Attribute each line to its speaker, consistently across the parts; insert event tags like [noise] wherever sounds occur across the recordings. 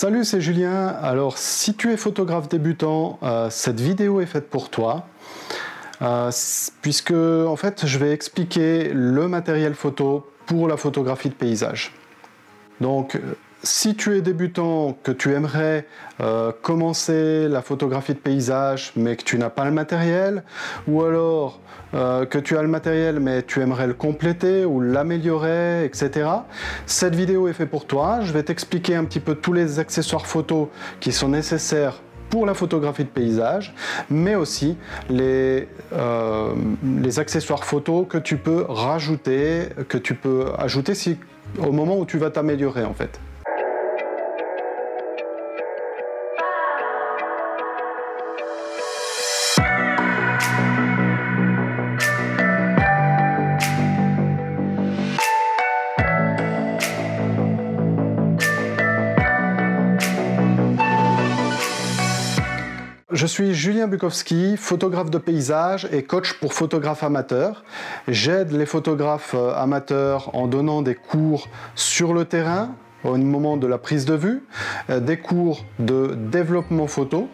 Speaker 1: Salut, c'est Julien. Alors, si tu es photographe débutant, euh, cette vidéo est faite pour toi. Euh, puisque, en fait, je vais expliquer le matériel photo pour la photographie de paysage. Donc, si tu es débutant, que tu aimerais euh, commencer la photographie de paysage mais que tu n'as pas le matériel, ou alors euh, que tu as le matériel mais tu aimerais le compléter ou l'améliorer, etc. Cette vidéo est faite pour toi. Je vais t'expliquer un petit peu tous les accessoires photo qui sont nécessaires pour la photographie de paysage, mais aussi les, euh, accessoires photo que tu peux rajouter, que tu peux ajouter au moment où tu vas t'améliorer en fait. Suis Julien Bukowski, photographe de paysage et coach pour photographes amateurs. J'aide les photographes euh, amateurs en donnant des cours sur le terrain au moment de la prise de vue, euh, des cours de développement photo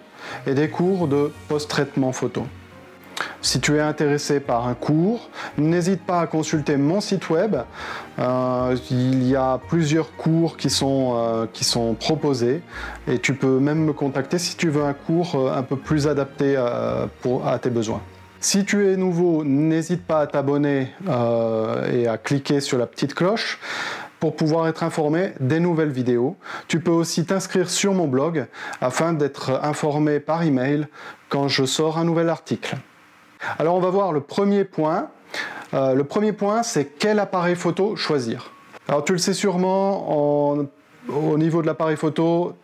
Speaker 1: et des cours de post-traitement photo. Si tu es intéressé par un cours, n'hésite pas à consulter mon site web. Euh, il y a plusieurs cours qui sont, euh, qui sont proposés et tu peux même me contacter si tu veux un cours euh, un peu plus adapté à tes besoins. Si tu es nouveau, n'hésite pas à t'abonner et à cliquer sur la petite cloche pour pouvoir être informé des nouvelles vidéos. Tu peux aussi t'inscrire sur mon blog afin d'être informé par email quand je sors un nouvel article. Alors on va voir le premier point. Euh, le premier point, c'est quel appareil photo choisir. Alors tu le sais sûrement, au niveau de l'appareil photo,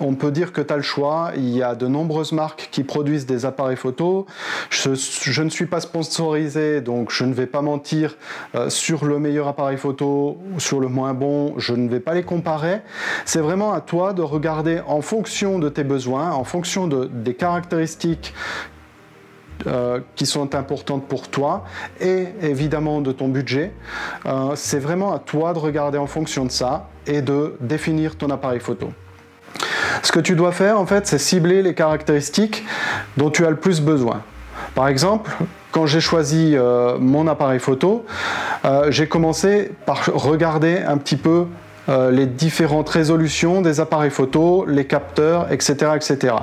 Speaker 1: on peut dire que tu as le choix. Il y a de nombreuses marques qui produisent des appareils photo. Je, ne suis pas sponsorisé, donc je ne vais pas mentir euh, sur le meilleur appareil photo ou sur le moins bon. Je ne vais pas les comparer. C'est vraiment à toi de regarder en fonction de tes besoins, en fonction des caractéristiques euh, qui sont importantes pour toi et évidemment de ton budget. Euh, c'est vraiment à toi de regarder en fonction de ça et de définir ton appareil photo. Ce que tu dois faire en fait, c'est cibler les caractéristiques dont tu as le plus besoin. Par exemple, quand j'ai choisi euh, mon appareil photo, j'ai commencé par regarder un petit peu les différentes résolutions des appareils photo, les capteurs, etc. etc.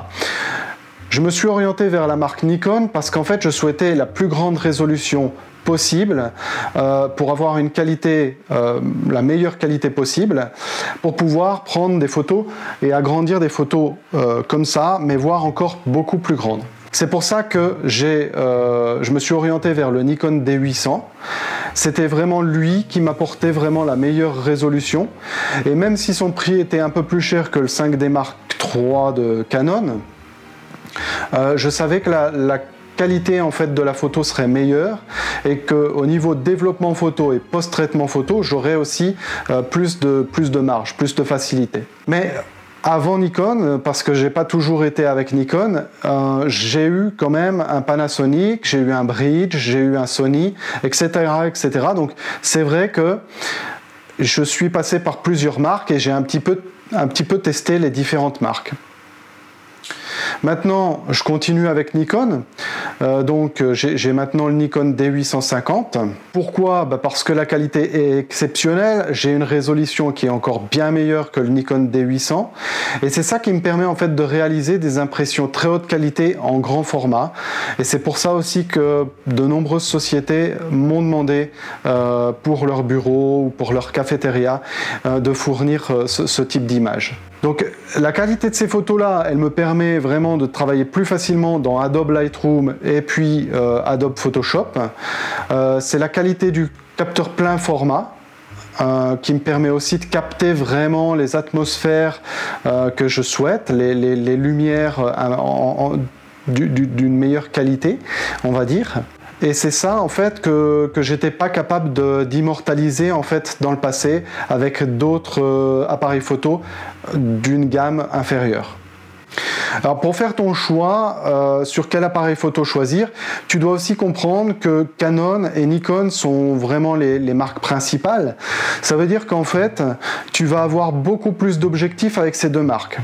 Speaker 1: Je me suis orienté vers la marque Nikon parce qu'en fait je souhaitais la plus grande résolution possible euh, pour avoir une qualité, euh, la meilleure qualité possible, pour pouvoir prendre des photos et agrandir des photos euh, comme ça, mais voir encore beaucoup plus grandes. C'est pour ça que je me suis orienté vers le Nikon D800. C'était vraiment lui qui m'apportait vraiment la meilleure résolution. Et même si son prix était un peu plus cher que le 5D Mark III de Canon, euh, je savais que la, qualité en fait de la photo serait meilleure et qu'au niveau développement photo et post-traitement photo, j'aurais aussi euh, plus, de, plus de marge, plus de facilité. Mais avant Nikon, parce que j'ai pas toujours été avec Nikon, euh, j'ai eu quand même un Panasonic, j'ai eu un Bridge, j'ai eu un Sony, etc., etc. Donc c'est vrai que je suis passé par plusieurs marques et j'ai un petit peu, un petit peu testé les différentes marques. Maintenant, je continue avec Nikon. Euh, donc, euh, j'ai maintenant le Nikon D850. Pourquoi? Bah, Parce que la qualité est exceptionnelle. J'ai une résolution qui est encore bien meilleure que le Nikon D800. Et c'est ça qui me permet en fait de réaliser des impressions très haute qualité en grand format. Et c'est pour ça aussi que de nombreuses sociétés m'ont demandé euh, pour leur bureau ou pour leur cafétéria de fournir ce, ce type d'image. Donc la qualité de ces photos-là, elle me permet vraiment de travailler plus facilement dans Adobe Lightroom et puis euh, Adobe Photoshop. Euh, c'est la qualité du capteur plein format. Euh, qui me permet aussi de capter vraiment les atmosphères que je souhaite, les, lumières d'une meilleure qualité, on va dire. Et c'est ça en fait que, que j'étais pas capable d'immortaliser en fait dans le passé avec d'autres appareils photo d'une gamme inférieure. Alors pour faire ton choix euh, sur quel appareil photo choisir, tu dois aussi comprendre que Canon et Nikon sont vraiment les marques principales. Ça veut dire qu'en fait, tu vas avoir beaucoup plus d'objectifs avec ces deux marques.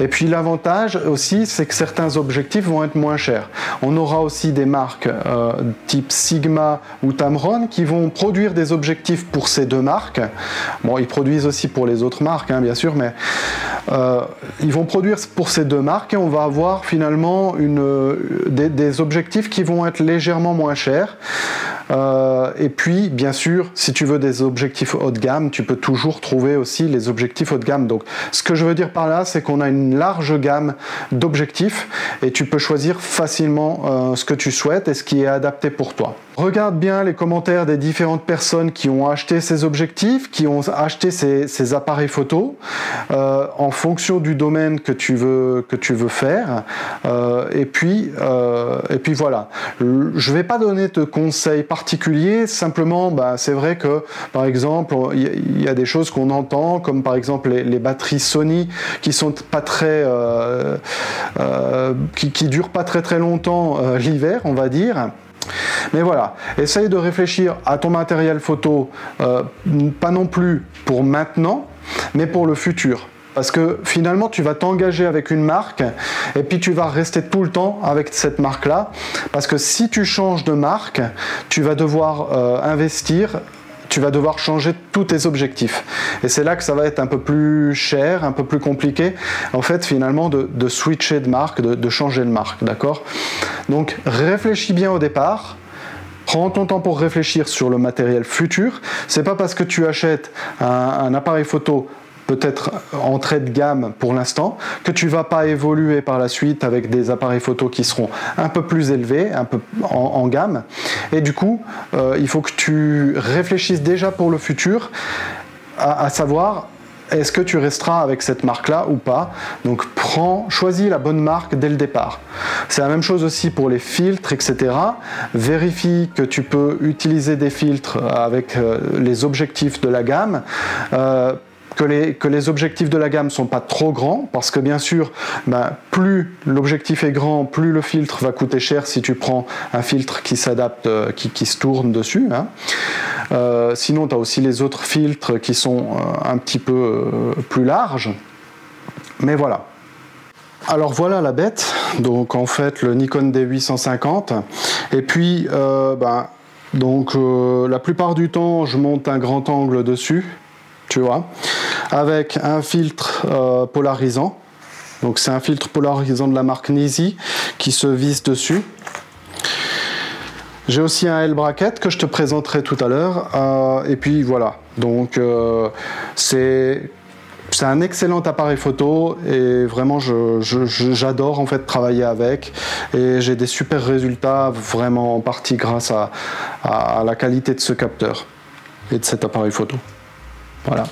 Speaker 1: Et puis l'avantage aussi, c'est que certains objectifs vont être moins chers. On aura aussi des marques euh, type Sigma ou Tamron qui vont produire des objectifs pour ces deux marques. Bon, ils produisent aussi pour les autres marques, hein, bien sûr, mais euh, ils vont produire pour ces deux marques et on va avoir finalement des objectifs qui vont être légèrement moins chers. Euh, et puis, bien sûr, si tu veux des objectifs haut de gamme, tu peux toujours trouver aussi les objectifs haut de gamme. Donc, ce que je veux dire par là, c'est qu'on a une large gamme d'objectifs et tu peux choisir facilement euh, ce que tu souhaites et ce qui est adapté pour toi. Regarde bien les commentaires des différentes personnes qui ont acheté ces objectifs, qui ont acheté ces, appareils photo, euh, en fonction du domaine que tu veux, que tu veux faire. Euh, et, puis, et puis voilà. Je vais pas donner de conseils particuliers, simplement, bah, c'est vrai que, par exemple, il y, a des choses qu'on entend, comme par exemple les, batteries Sony qui sont très, qui, qui durent pas très très longtemps l'hiver, on va dire. Mais voilà, essaye de réfléchir à ton matériel photo, euh, pas non plus pour maintenant, mais pour le futur. Parce que finalement, tu vas t'engager avec une marque et puis tu vas rester tout le temps avec cette marque-là. Parce que si tu changes de marque, tu vas devoir euh, investir tu vas devoir changer tous tes objectifs. Et c'est là que ça va être un peu plus cher, un peu plus compliqué, en fait, finalement, de, switcher de marque, de, changer de marque, d'accord? Donc, réfléchis bien au départ. Prends ton temps pour réfléchir sur le matériel futur. C'est pas parce que tu achètes un appareil photo peut-être entrée de gamme pour l'instant, que tu vas pas évoluer par la suite avec des appareils photo qui seront un peu plus élevés, un peu en, gamme. Et du coup, euh, il faut que tu réfléchisses déjà pour le futur, à, savoir est-ce que tu resteras avec cette marque-là ou pas Donc prends, choisis la bonne marque dès le départ. C'est la même chose aussi pour les filtres, etc. Vérifie que tu peux utiliser des filtres avec euh, les objectifs de la gamme. Euh, que les, objectifs de la gamme sont pas trop grands, parce que bien sûr, ben, plus l'objectif est grand, plus le filtre va coûter cher si tu prends un filtre qui s'adapte, euh, qui, se tourne dessus. Hein. Euh, sinon, tu as aussi les autres filtres qui sont euh, un petit peu plus larges. Mais voilà. Alors voilà la bête, donc en fait le Nikon D850. Et puis, ben, donc la plupart du temps, je monte un grand angle dessus avec un filtre euh, polarisant. Donc c'est un filtre polarisant de la marque Nisi qui se visse dessus. J'ai aussi un L-bracket que je te présenterai tout à l'heure. Euh, et puis voilà, donc euh, c'est c'est un excellent appareil photo et vraiment j'adore en fait travailler avec et j'ai des super résultats vraiment en partie grâce à la qualité de ce capteur et de cet appareil photo. Voilà.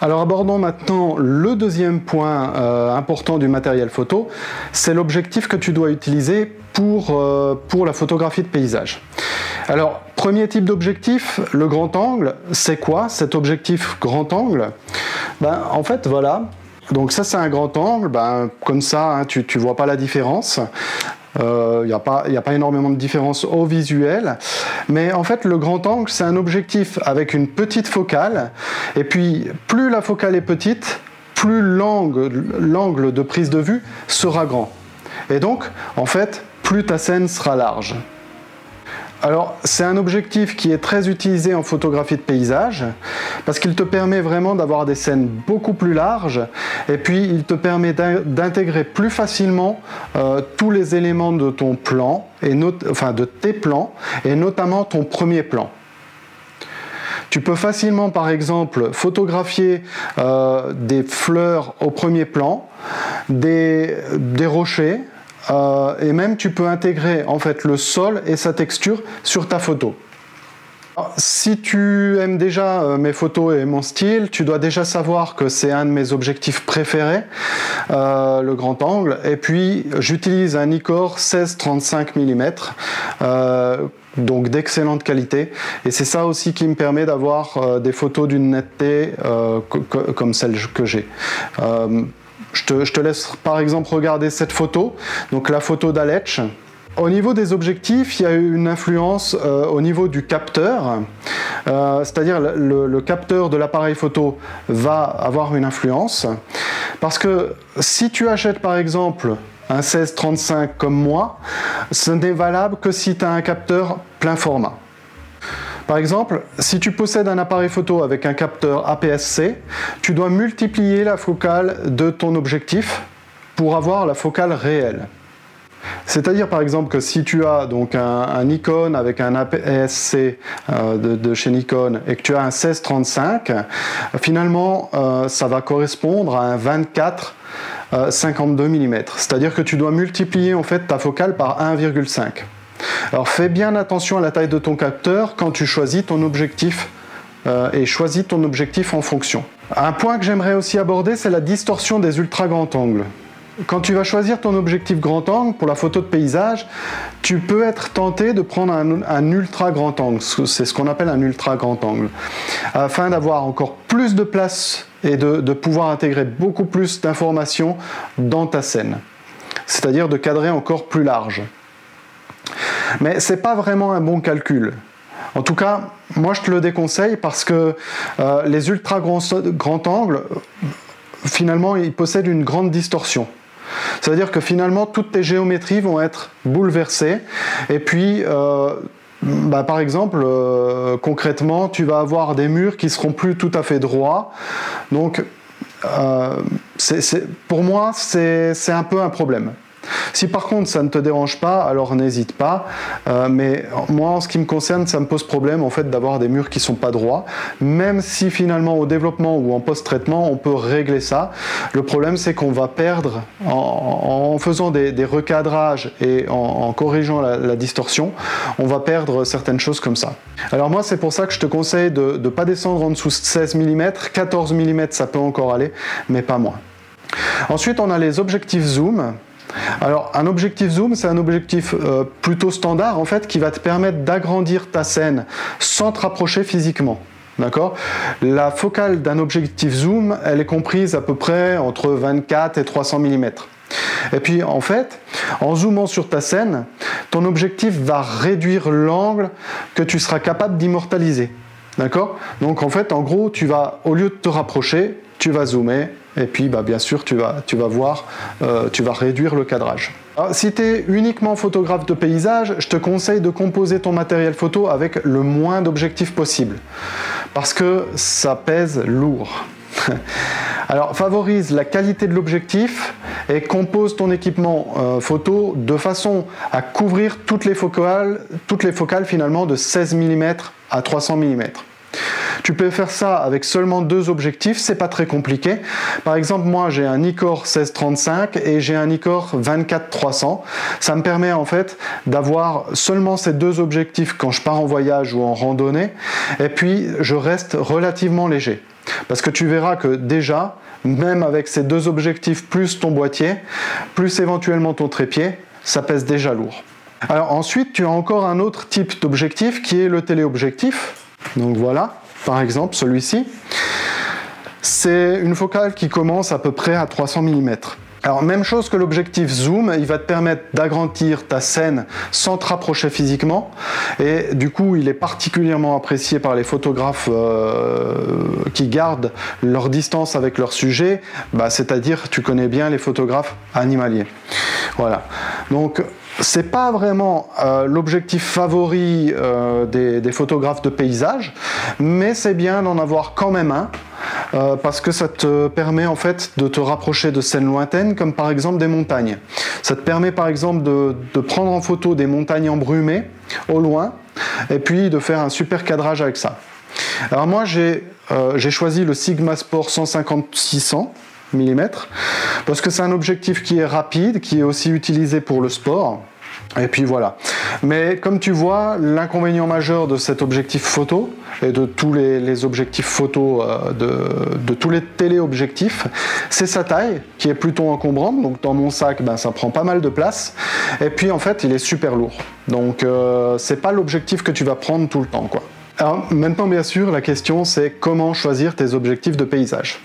Speaker 1: Alors abordons maintenant le deuxième point euh, important du matériel photo, c'est l'objectif que tu dois utiliser pour, euh, pour la photographie de paysage. Alors, premier type d'objectif, le grand angle, c'est quoi cet objectif grand angle? Ben, En fait, voilà, donc ça c'est un grand angle, ben, comme ça hein, tu vois pas la différence. Il euh, n'y a, pas, a pas énormément de différence au visuel. Mais en fait, le grand angle, c'est un objectif avec une petite focale. Et puis, plus la focale est petite, plus l'angle de prise de vue sera grand. Et donc, en fait, plus ta scène sera large. Alors, c'est un objectif qui est très utilisé en photographie de paysage parce qu'il te permet vraiment d'avoir des scènes beaucoup plus larges et puis il te permet d'intégrer plus facilement euh, tous les éléments de ton plan, et de tes plans et notamment ton premier plan. Tu peux facilement, par exemple, photographier euh, des fleurs au premier plan, des rochers, euh, et même tu peux intégrer en fait le sol et sa texture sur ta photo. si tu aimes déjà euh, mes photos et mon style, tu dois déjà savoir que c'est un de mes objectifs préférés, euh, le grand angle. Et puis j'utilise un Nikkor 16-35 mm, donc d'excellente qualité. Et c'est ça aussi qui me permet d'avoir des photos d'une netteté comme celle que j'ai. Je te, laisse par exemple regarder cette photo, donc la photo d'Aletch. Au niveau des objectifs, il y a eu une influence euh, au niveau du capteur, euh, c'est-à-dire le, le, capteur de l'appareil photo va avoir une influence, parce que si tu achètes par exemple un 1635 comme moi, ce n'est valable que si tu as un capteur plein format. Par exemple, si tu possèdes un appareil photo avec un capteur APS-C, tu dois multiplier la focale de ton objectif pour avoir la focale réelle. C'est-à-dire par exemple que si tu as donc un, Nikon avec un APS-C euh, de, chez Nikon et que tu as un 1635, finalement euh, ça va correspondre à un 24 52 mm. C'est-à-dire que tu dois multiplier en fait ta focale par 1,5. Alors fais bien attention à la taille de ton capteur quand tu choisis ton objectif euh, et choisis ton objectif en fonction. Un point que j'aimerais aussi aborder, c'est la distorsion des ultra grands angles. Quand tu vas choisir ton objectif grand angle pour la photo de paysage, tu peux être tenté de prendre un, ultra grand angle, c'est ce qu'on appelle un ultra grand angle, afin d'avoir encore plus de place et de pouvoir intégrer beaucoup plus d'informations dans ta scène, c'est-à-dire de cadrer encore plus large. Mais ce n'est pas vraiment un bon calcul. En tout cas, moi je te le déconseille parce que euh, les ultra grands, angles, finalement, ils possèdent une grande distorsion. Ça veut dire que finalement, toutes tes géométries vont être bouleversées. Et puis, euh, bah, par exemple, euh, concrètement, tu vas avoir des murs qui seront plus tout à fait droits. Donc, pour moi, c'est un peu un problème. Si par contre ça ne te dérange pas, alors n'hésite pas. Euh, mais moi, en ce qui me concerne, ça me pose problème en fait d'avoir des murs qui sont pas droits. Même si finalement au développement ou en post-traitement, on peut régler ça. Le problème, c'est qu'on va perdre en, faisant des, recadrages et en, corrigeant la, distorsion, on va perdre certaines choses comme ça. Alors moi, c'est pour ça que je te conseille de ne pas descendre en dessous de 16 mm. 14 mm, ça peut encore aller, mais pas moins. Ensuite, on a les objectifs zoom. Alors un objectif zoom, c'est un objectif euh, plutôt standard en fait qui va te permettre d'agrandir ta scène sans te rapprocher physiquement. D'accord? La focale d'un objectif zoom, elle est comprise à peu près entre 24 et 300 mm. Et puis en fait, en zoomant sur ta scène, ton objectif va réduire l'angle que tu seras capable d'immortaliser. D'accord? Donc en fait, en gros, tu vas, au lieu de te rapprocher, tu vas zoomer et puis bah, bien sûr tu vas, voir, euh, tu vas réduire le cadrage. si tu es uniquement photographe de paysage, je te conseille de composer ton matériel photo avec le moins d'objectifs possible parce que ça pèse lourd. [laughs] Alors favorise la qualité de l'objectif et compose ton équipement euh, photo de façon à couvrir toutes les focales, toutes les focales finalement de 16 mm à 300 mm. Tu peux faire ça avec seulement deux objectifs, c'est pas très compliqué. Par exemple, moi j'ai un Nikkor 1635 et j'ai un Nikkor 24-300. Ça me permet en fait d'avoir seulement ces deux objectifs quand je pars en voyage ou en randonnée et puis je reste relativement léger. Parce que tu verras que déjà, même avec ces deux objectifs plus ton boîtier, plus éventuellement ton trépied, ça pèse déjà lourd. Alors ensuite, tu as encore un autre type d'objectif qui est le téléobjectif. Donc voilà, par exemple celui-ci. C'est une focale qui commence à peu près à 300 mm. Alors même chose que l'objectif zoom, il va te permettre d'agrandir ta scène sans te rapprocher physiquement et du coup il est particulièrement apprécié par les photographes euh, qui gardent leur distance avec leur sujet, bah, c'est-à-dire tu connais bien les photographes animaliers. Voilà. Donc c'est pas vraiment euh, l'objectif favori euh, des, photographes de paysage, mais c'est bien d'en avoir quand même un. Euh, parce que ça te permet en fait de te rapprocher de scènes lointaines comme par exemple des montagnes. Ça te permet par exemple de, prendre en photo des montagnes embrumées au loin et puis de faire un super cadrage avec ça. Alors moi j'ai choisi le Sigma Sport 150-600 parce que c'est un objectif qui est rapide, qui est aussi utilisé pour le sport. Et puis voilà. Mais comme tu vois, l'inconvénient majeur de cet objectif photo et de tous les, objectifs photo euh, de, tous les téléobjectifs, c'est sa taille qui est plutôt encombrante. Donc dans mon sac, ben, ça prend pas mal de place. Et puis en fait, il est super lourd. Donc euh, c'est pas l'objectif que tu vas prendre tout le temps, quoi. Alors maintenant, bien sûr, la question c'est comment choisir tes objectifs de paysage.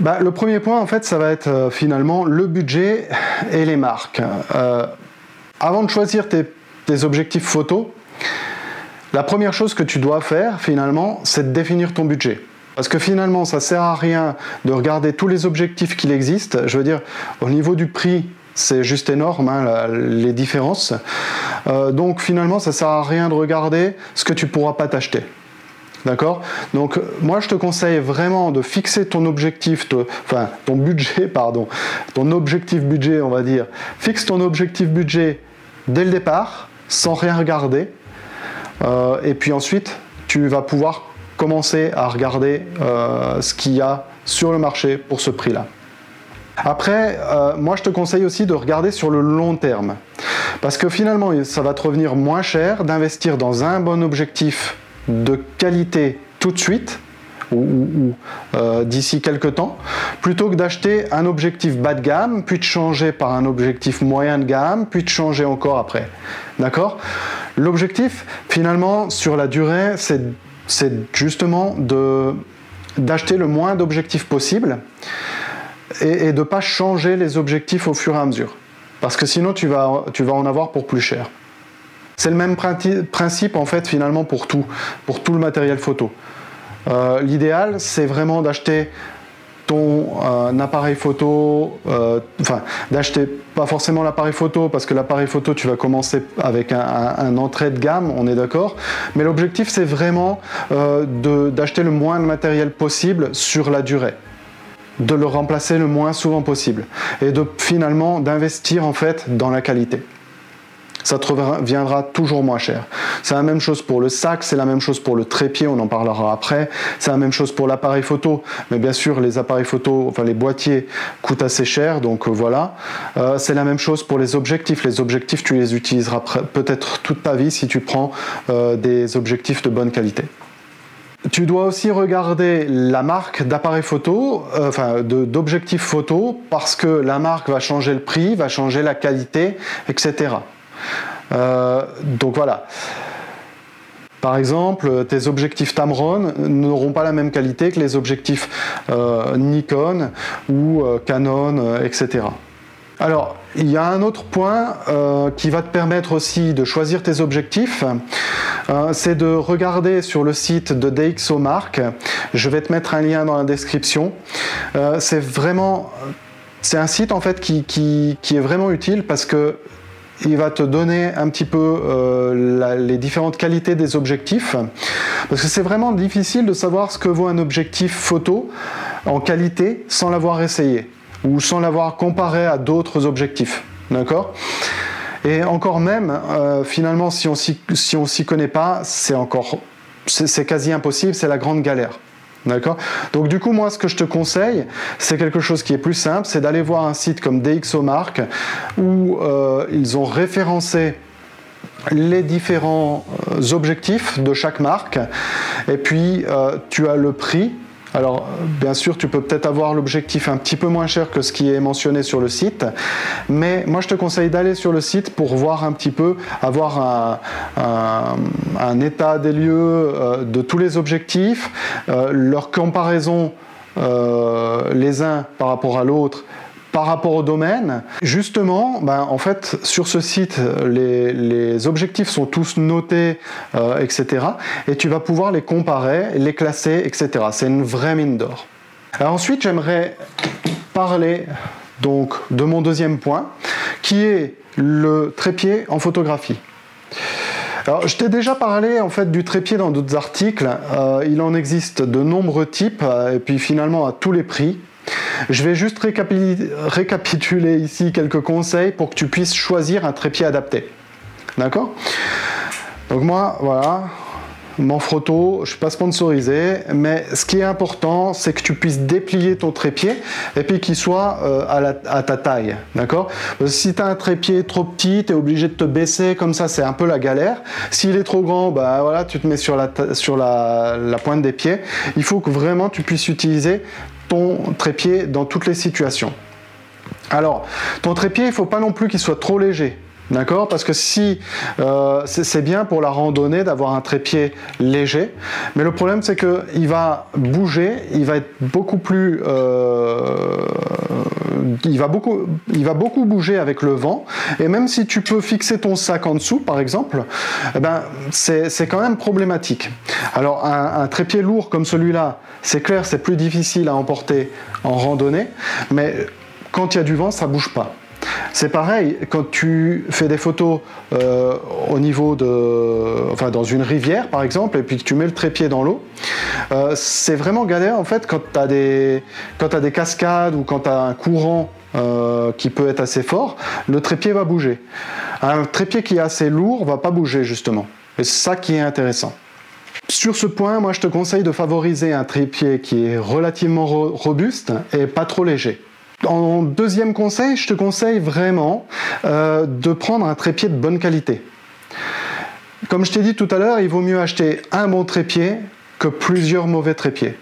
Speaker 1: Bah, Le premier point, en fait, ça va être euh, finalement le budget et les marques. Euh, avant de choisir tes, objectifs photo, la première chose que tu dois faire, finalement, c'est de définir ton budget. Parce que finalement, ça sert à rien de regarder tous les objectifs qu'il existe. Je veux dire, au niveau du prix, c'est juste énorme, hein, les différences. Euh, donc finalement, ça sert à rien de regarder ce que tu pourras pas t'acheter. D'accord? Donc moi je te conseille vraiment de fixer ton objectif, enfin ton budget, [laughs] pardon, ton objectif budget on va dire. Fixe ton objectif budget dès le départ, sans rien regarder. Euh, et puis ensuite, tu vas pouvoir commencer à regarder euh, ce qu'il y a sur le marché pour ce prix-là. Après, euh, moi je te conseille aussi de regarder sur le long terme. Parce que finalement, ça va te revenir moins cher d'investir dans un bon objectif de qualité tout de suite ou, euh, d'ici quelques temps, plutôt que d'acheter un objectif bas de gamme, puis de changer par un objectif moyen de gamme, puis de changer encore après. D'accord? L'objectif, finalement, sur la durée, c'est justement d'acheter le moins d'objectifs possible et, de ne pas changer les objectifs au fur et à mesure. Parce que sinon, tu vas, tu vas en avoir pour plus cher. C'est le même principe en fait finalement pour tout, pour tout le matériel photo. Euh, l'idéal, c'est vraiment d'acheter ton euh, appareil photo, euh, enfin d'acheter pas forcément l'appareil photo parce que l'appareil photo tu vas commencer avec un, entrée de gamme, on est d'accord, mais l'objectif c'est vraiment d'acheter le moins de matériel possible sur la durée. De le remplacer le moins souvent possible. Et de finalement d'investir en fait dans la qualité ça te reviendra toujours moins cher. C'est la même chose pour le sac, c'est la même chose pour le trépied, on en parlera après. C'est la même chose pour l'appareil photo, mais bien sûr les appareils photo, enfin les boîtiers coûtent assez cher, donc euh, voilà. Euh, c'est la même chose pour les objectifs. Les objectifs, tu les utiliseras peut-être toute ta vie si tu prends euh, des objectifs de bonne qualité. Tu dois aussi regarder la marque d'appareil photo, enfin d'objectifs photo, parce que la marque va changer le prix, va changer la qualité, etc. Euh, donc voilà. Par exemple, tes objectifs Tamron n'auront pas la même qualité que les objectifs euh, Nikon ou euh, Canon, etc. Alors, il y a un autre point qui va te permettre aussi de choisir tes objectifs, c'est de regarder sur le site de DxOMark. Je vais te mettre un lien dans la description. c'est vraiment, un site en fait qui, qui est vraiment utile parce que il va te donner un petit peu euh, les différentes qualités des objectifs, parce que c'est vraiment difficile de savoir ce que vaut un objectif photo en qualité sans l'avoir essayé ou sans l'avoir comparé à d'autres objectifs. Et encore même, euh, finalement, si on si s'y connaît pas, c'est encore, c'est quasi impossible, c'est la grande galère. D'accord. Donc du coup, moi, ce que je te conseille, c'est quelque chose qui est plus simple, c'est d'aller voir un site comme DxOMark où euh, ils ont référencé les différents euh, objectifs de chaque marque. Et puis euh, tu as le prix alors, bien sûr, tu peux peut-être avoir l'objectif un petit peu moins cher que ce qui est mentionné sur le site, mais moi je te conseille d'aller sur le site pour voir un petit peu, avoir un, état des lieux euh, de tous les objectifs, euh, leur comparaison euh, les uns par rapport à l'autre par rapport au domaine, justement, ben, en fait, sur ce site, les, objectifs sont tous notés, euh, etc. Et tu vas pouvoir les comparer, les classer, etc. C'est une vraie mine d'or. ensuite, j'aimerais parler donc de mon deuxième point, qui est le trépied en photographie. Alors, je t'ai déjà parlé en fait du trépied dans d'autres articles. Euh, il en existe de nombreux types et puis finalement à tous les prix. Je vais juste récapituler ici quelques conseils pour que tu puisses choisir un trépied adapté. D'accord? Donc moi, voilà, Manfrotto, je ne suis pas sponsorisé, mais ce qui est important, c'est que tu puisses déplier ton trépied et puis qu'il soit euh, à, ta taille. D'accord? Si tu as un trépied trop petit, tu es obligé de te baisser comme ça, c'est un peu la galère. S'il est trop grand, bah voilà, tu te mets sur la, sur la pointe des pieds. Il faut que vraiment tu puisses utiliser ton trépied dans toutes les situations. Alors, ton trépied, il ne faut pas non plus qu'il soit trop léger. D'accord? Parce que si euh, c'est bien pour la randonnée d'avoir un trépied léger, mais le problème c'est qu'il va bouger, il va être beaucoup plus, euh, il va beaucoup, il va beaucoup bouger avec le vent. Et même si tu peux fixer ton sac en dessous, par exemple, eh ben c'est quand même problématique. Alors un, un trépied lourd comme celui-là, c'est clair, c'est plus difficile à emporter en randonnée, mais quand il y a du vent, ça bouge pas. C'est pareil, quand tu fais des photos euh, au niveau de. Enfin, dans une rivière par exemple, et puis que tu mets le trépied dans l'eau, euh, c'est vraiment galère en fait quand tu as, des, as des cascades ou quand tu as un courant euh, qui peut être assez fort, le trépied va bouger. Un trépied qui est assez lourd va pas bouger justement. Et c'est ça qui est intéressant. Sur ce point, moi je te conseille de favoriser un trépied qui est relativement robuste et pas trop léger. En deuxième conseil, je te conseille vraiment euh, de prendre un trépied de bonne qualité. Comme je t'ai dit tout à l'heure, il vaut mieux acheter un bon trépied que plusieurs mauvais trépieds.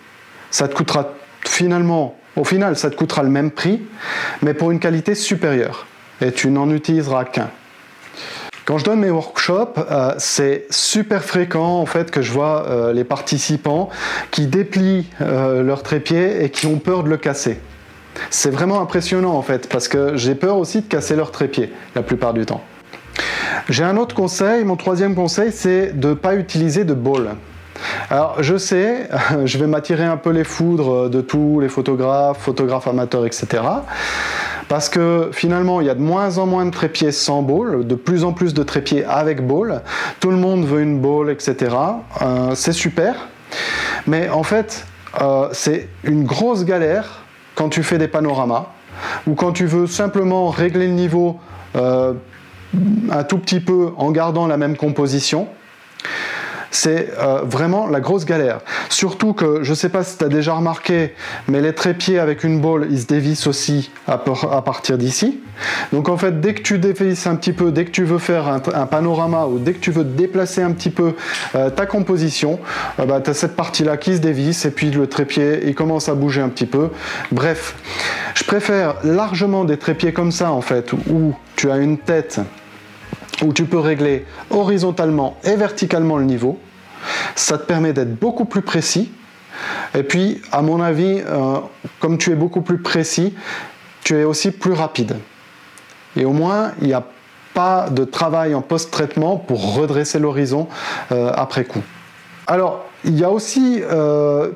Speaker 1: Ça te coûtera finalement, au final, ça te coûtera le même prix, mais pour une qualité supérieure. Et tu n'en utiliseras qu'un. Quand je donne mes workshops, euh, c'est super fréquent en fait que je vois euh, les participants qui déplient leur trépied et qui ont peur de le casser. C'est vraiment impressionnant en fait, parce que j'ai peur aussi de casser leur trépied la plupart du temps. J'ai un autre conseil, mon troisième conseil, c'est de ne pas utiliser de ball. Alors je sais, [laughs] je vais m'attirer un peu les foudres de tous les photographes, photographes amateurs, etc. Parce que finalement, il y a de moins en moins de trépieds sans ball, de plus en plus de trépieds avec ball. Tout le monde veut une ball, etc. Euh, c'est super. Mais en fait, euh, c'est une grosse galère quand tu fais des panoramas ou quand tu veux simplement régler le niveau euh, un tout petit peu en gardant la même composition, c'est euh, vraiment la grosse galère. Surtout que, je ne sais pas si tu as déjà remarqué, mais les trépieds avec une bolle, ils se dévissent aussi à, partir d'ici. Donc en fait, dès que tu dévisses un petit peu, dès que tu veux faire un, panorama ou dès que tu veux déplacer un petit peu euh, ta composition, euh, bah, tu as cette partie-là qui se dévisse et puis le trépied, il commence à bouger un petit peu. Bref, je préfère largement des trépieds comme ça en fait, où tu as une tête où tu peux régler horizontalement et verticalement le niveau. Ça te permet d'être beaucoup plus précis. Et puis, à mon avis, euh, comme tu es beaucoup plus précis, tu es aussi plus rapide. Et au moins, il n'y a pas de travail en post-traitement pour redresser l'horizon euh, après coup. Alors, il y a aussi euh,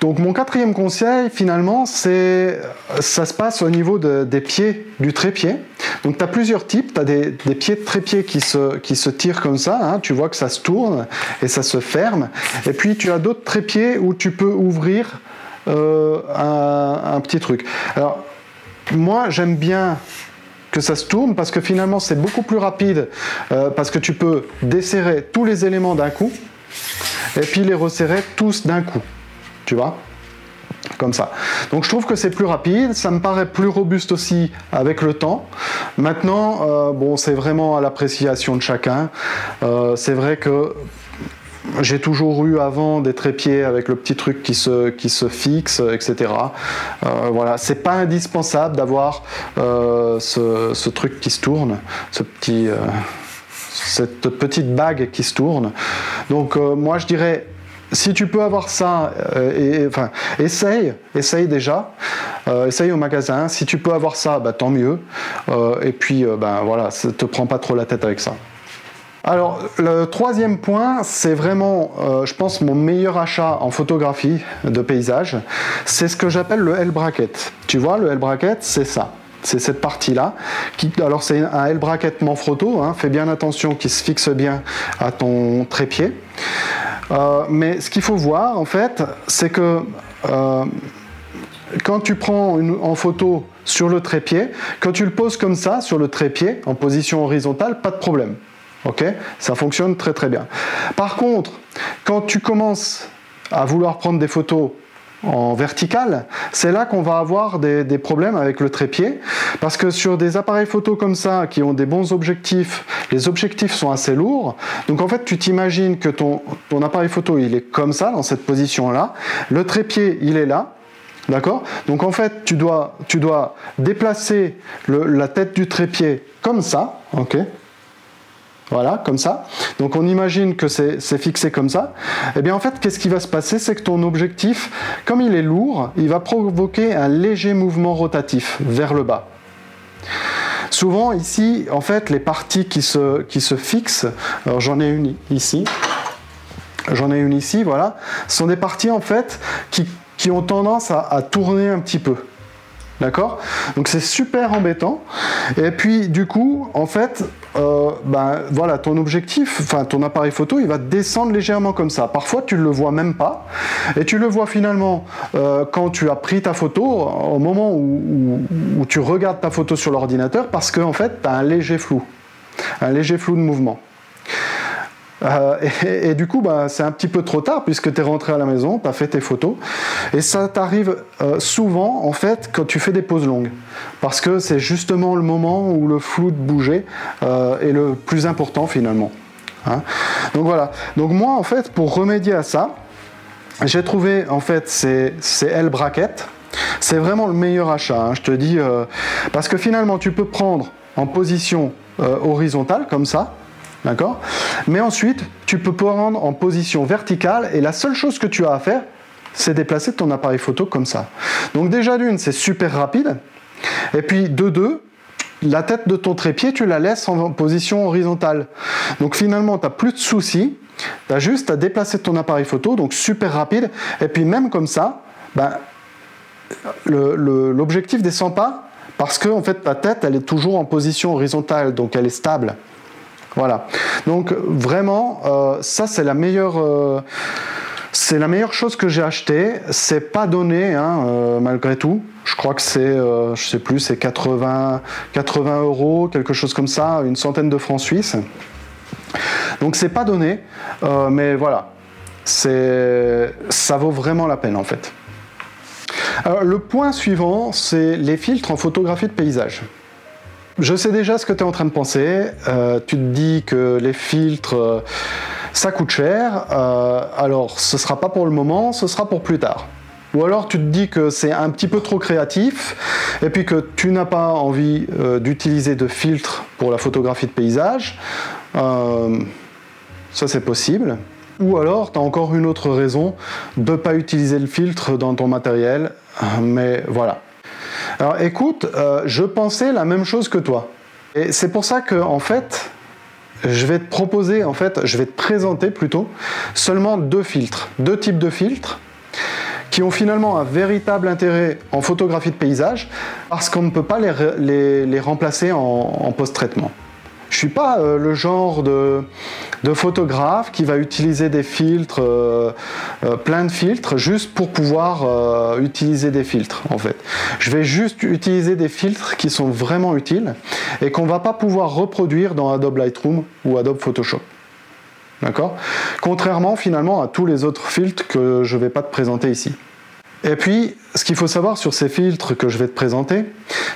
Speaker 1: donc mon quatrième conseil, finalement, c'est ça se passe au niveau des pieds du trépied. Donc tu as plusieurs types, tu as des, pieds de trépied qui se, qui tirent comme ça, hein. tu vois que ça se tourne et ça se ferme. Et puis tu as d'autres trépieds où tu peux ouvrir euh, un, petit truc. Alors moi j'aime bien que ça se tourne parce que finalement c'est beaucoup plus rapide euh, parce que tu peux desserrer tous les éléments d'un coup et puis les resserrer tous d'un coup tu vois? Comme ça. Donc je trouve que c'est plus rapide, ça me paraît plus robuste aussi avec le temps. Maintenant, euh, bon, c'est vraiment à l'appréciation de chacun. Euh, c'est vrai que j'ai toujours eu avant des trépieds avec le petit truc qui se, qui se fixe, etc. Euh, voilà, c'est pas indispensable d'avoir ce, truc qui se tourne, ce petit, cette petite bague qui se tourne. Donc moi je dirais si tu peux avoir ça, euh, enfin, essaye, essaye déjà, euh, essaye au magasin. Si tu peux avoir ça, bah, tant mieux. Euh, et puis, ben voilà, ne te prends pas trop la tête avec ça. Alors, le troisième point, c'est vraiment, je pense, mon meilleur achat en photographie de paysage. C'est ce que j'appelle le L-bracket. Tu vois, le L-bracket, c'est ça. C'est cette partie-là. alors, c'est un L-bracket Manfrotto. Hein, fais bien attention qu'il se fixe bien à ton trépied. Euh, mais ce qu'il faut voir, en fait, c'est que euh, quand tu prends une, en photo sur le trépied, quand tu le poses comme ça, sur le trépied, en position horizontale, pas de problème. Ok? Ça fonctionne très très bien. Par contre, quand tu commences à vouloir prendre des photos en vertical, c'est là qu'on va avoir des, problèmes avec le trépied, parce que sur des appareils photo comme ça, qui ont des bons objectifs, les objectifs sont assez lourds, donc en fait tu t'imagines que ton, ton appareil photo il est comme ça, dans cette position-là, le trépied il est là, D'accord? Donc en fait, tu dois, tu dois déplacer la tête du trépied comme ça, ok? Voilà, comme ça. Donc on imagine que c'est fixé comme ça. Eh bien en fait, qu'est-ce qui va se passer? C'est que ton objectif, comme il est lourd, il va provoquer un léger mouvement rotatif vers le bas. Souvent ici, en fait, les parties qui se, qui se fixent, alors j'en ai une ici, j'en ai une ici, voilà, sont des parties en fait qui, ont tendance à tourner un petit peu. D'accord? Donc c'est super embêtant. Et puis du coup, en fait, euh, ben, voilà, ton objectif, enfin ton appareil photo, il va descendre légèrement comme ça. Parfois, tu ne le vois même pas. Et tu le vois finalement euh, quand tu as pris ta photo, au moment où, où tu regardes ta photo sur l'ordinateur, parce qu'en en fait, tu as un léger flou. Un léger flou de mouvement. Euh, et, du coup, bah, c'est un petit peu trop tard puisque tu es rentré à la maison, tu as fait tes photos. Et ça t'arrive euh, souvent, en fait, quand tu fais des pauses longues. Parce que c'est justement le moment où le flou de bouger euh, est le plus important finalement. Hein. Donc voilà. Donc moi, en fait, pour remédier à ça, j'ai trouvé en fait ces, L brackets. C'est vraiment le meilleur achat, hein, je te dis. parce que finalement, tu peux prendre en position horizontale comme ça D'accord? Mais ensuite, tu peux prendre en position verticale et la seule chose que tu as à faire, c'est déplacer ton appareil photo comme ça. Donc déjà d'une, c'est super rapide. Et puis de deux, la tête de ton trépied, tu la laisses en position horizontale. Donc finalement, tu n'as plus de soucis. Tu as juste à déplacer ton appareil photo, donc super rapide. Et puis même comme ça, ben, l'objectif ne descend pas parce que fait, ta tête, elle est toujours en position horizontale, donc elle est stable. Voilà. Donc vraiment, euh, ça c'est la meilleure. Euh, c'est la meilleure chose que j'ai acheté. C'est pas donné, hein, euh, malgré tout. Je crois que c'est, je sais plus, c'est 80, 80 euros, quelque chose comme ça, une centaine de francs suisses. Donc c'est pas donné, mais voilà, c'est, ça vaut vraiment la peine en fait. Le point suivant, c'est les filtres en photographie de paysage. Je sais déjà ce que tu es en train de penser. Euh, tu te dis que les filtres, euh, ça coûte cher. Euh, alors, ce sera pas pour le moment, ce sera pour plus tard. Ou alors tu te dis que c'est un petit peu trop créatif et puis que tu n'as pas envie d'utiliser de filtres pour la photographie de paysage. ça c'est possible. Ou alors tu as encore une autre raison de ne pas utiliser le filtre dans ton matériel. Mais voilà. Alors écoute, euh, je pensais la même chose que toi. Et c'est pour ça que, en fait, je vais te proposer, en fait, je vais te présenter plutôt seulement deux filtres, deux types de filtres qui ont finalement un véritable intérêt en photographie de paysage parce qu'on ne peut pas les, remplacer en post-traitement. Je suis pas euh, le genre de, photographe qui va utiliser des filtres, euh, euh, plein de filtres, juste pour pouvoir utiliser des filtres en fait. Je vais juste utiliser des filtres qui sont vraiment utiles et qu'on va pas pouvoir reproduire dans Adobe Lightroom ou Adobe Photoshop. D'accord? Contrairement finalement à tous les autres filtres que je ne vais pas te présenter ici. Et puis, ce qu'il faut savoir sur ces filtres que je vais te présenter,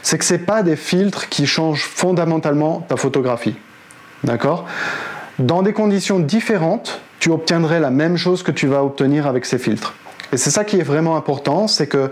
Speaker 1: c'est que ce pas des filtres qui changent fondamentalement ta photographie. D'accord? Dans des conditions différentes, tu obtiendrais la même chose que tu vas obtenir avec ces filtres. Et c'est ça qui est vraiment important, c'est que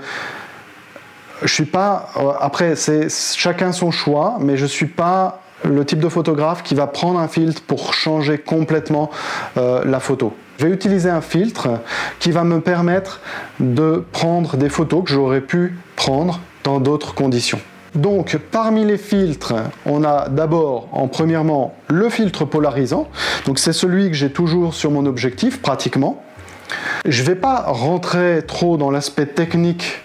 Speaker 1: je suis pas. Euh, après, c'est chacun son choix, mais je suis pas le type de photographe qui va prendre un filtre pour changer complètement euh, la photo. Je vais utiliser un filtre qui va me permettre de prendre des photos que j'aurais pu prendre dans d'autres conditions. Donc parmi les filtres, on a d'abord en premièrement le filtre polarisant. Donc c'est celui que j'ai toujours sur mon objectif pratiquement. Je ne vais pas rentrer trop dans l'aspect technique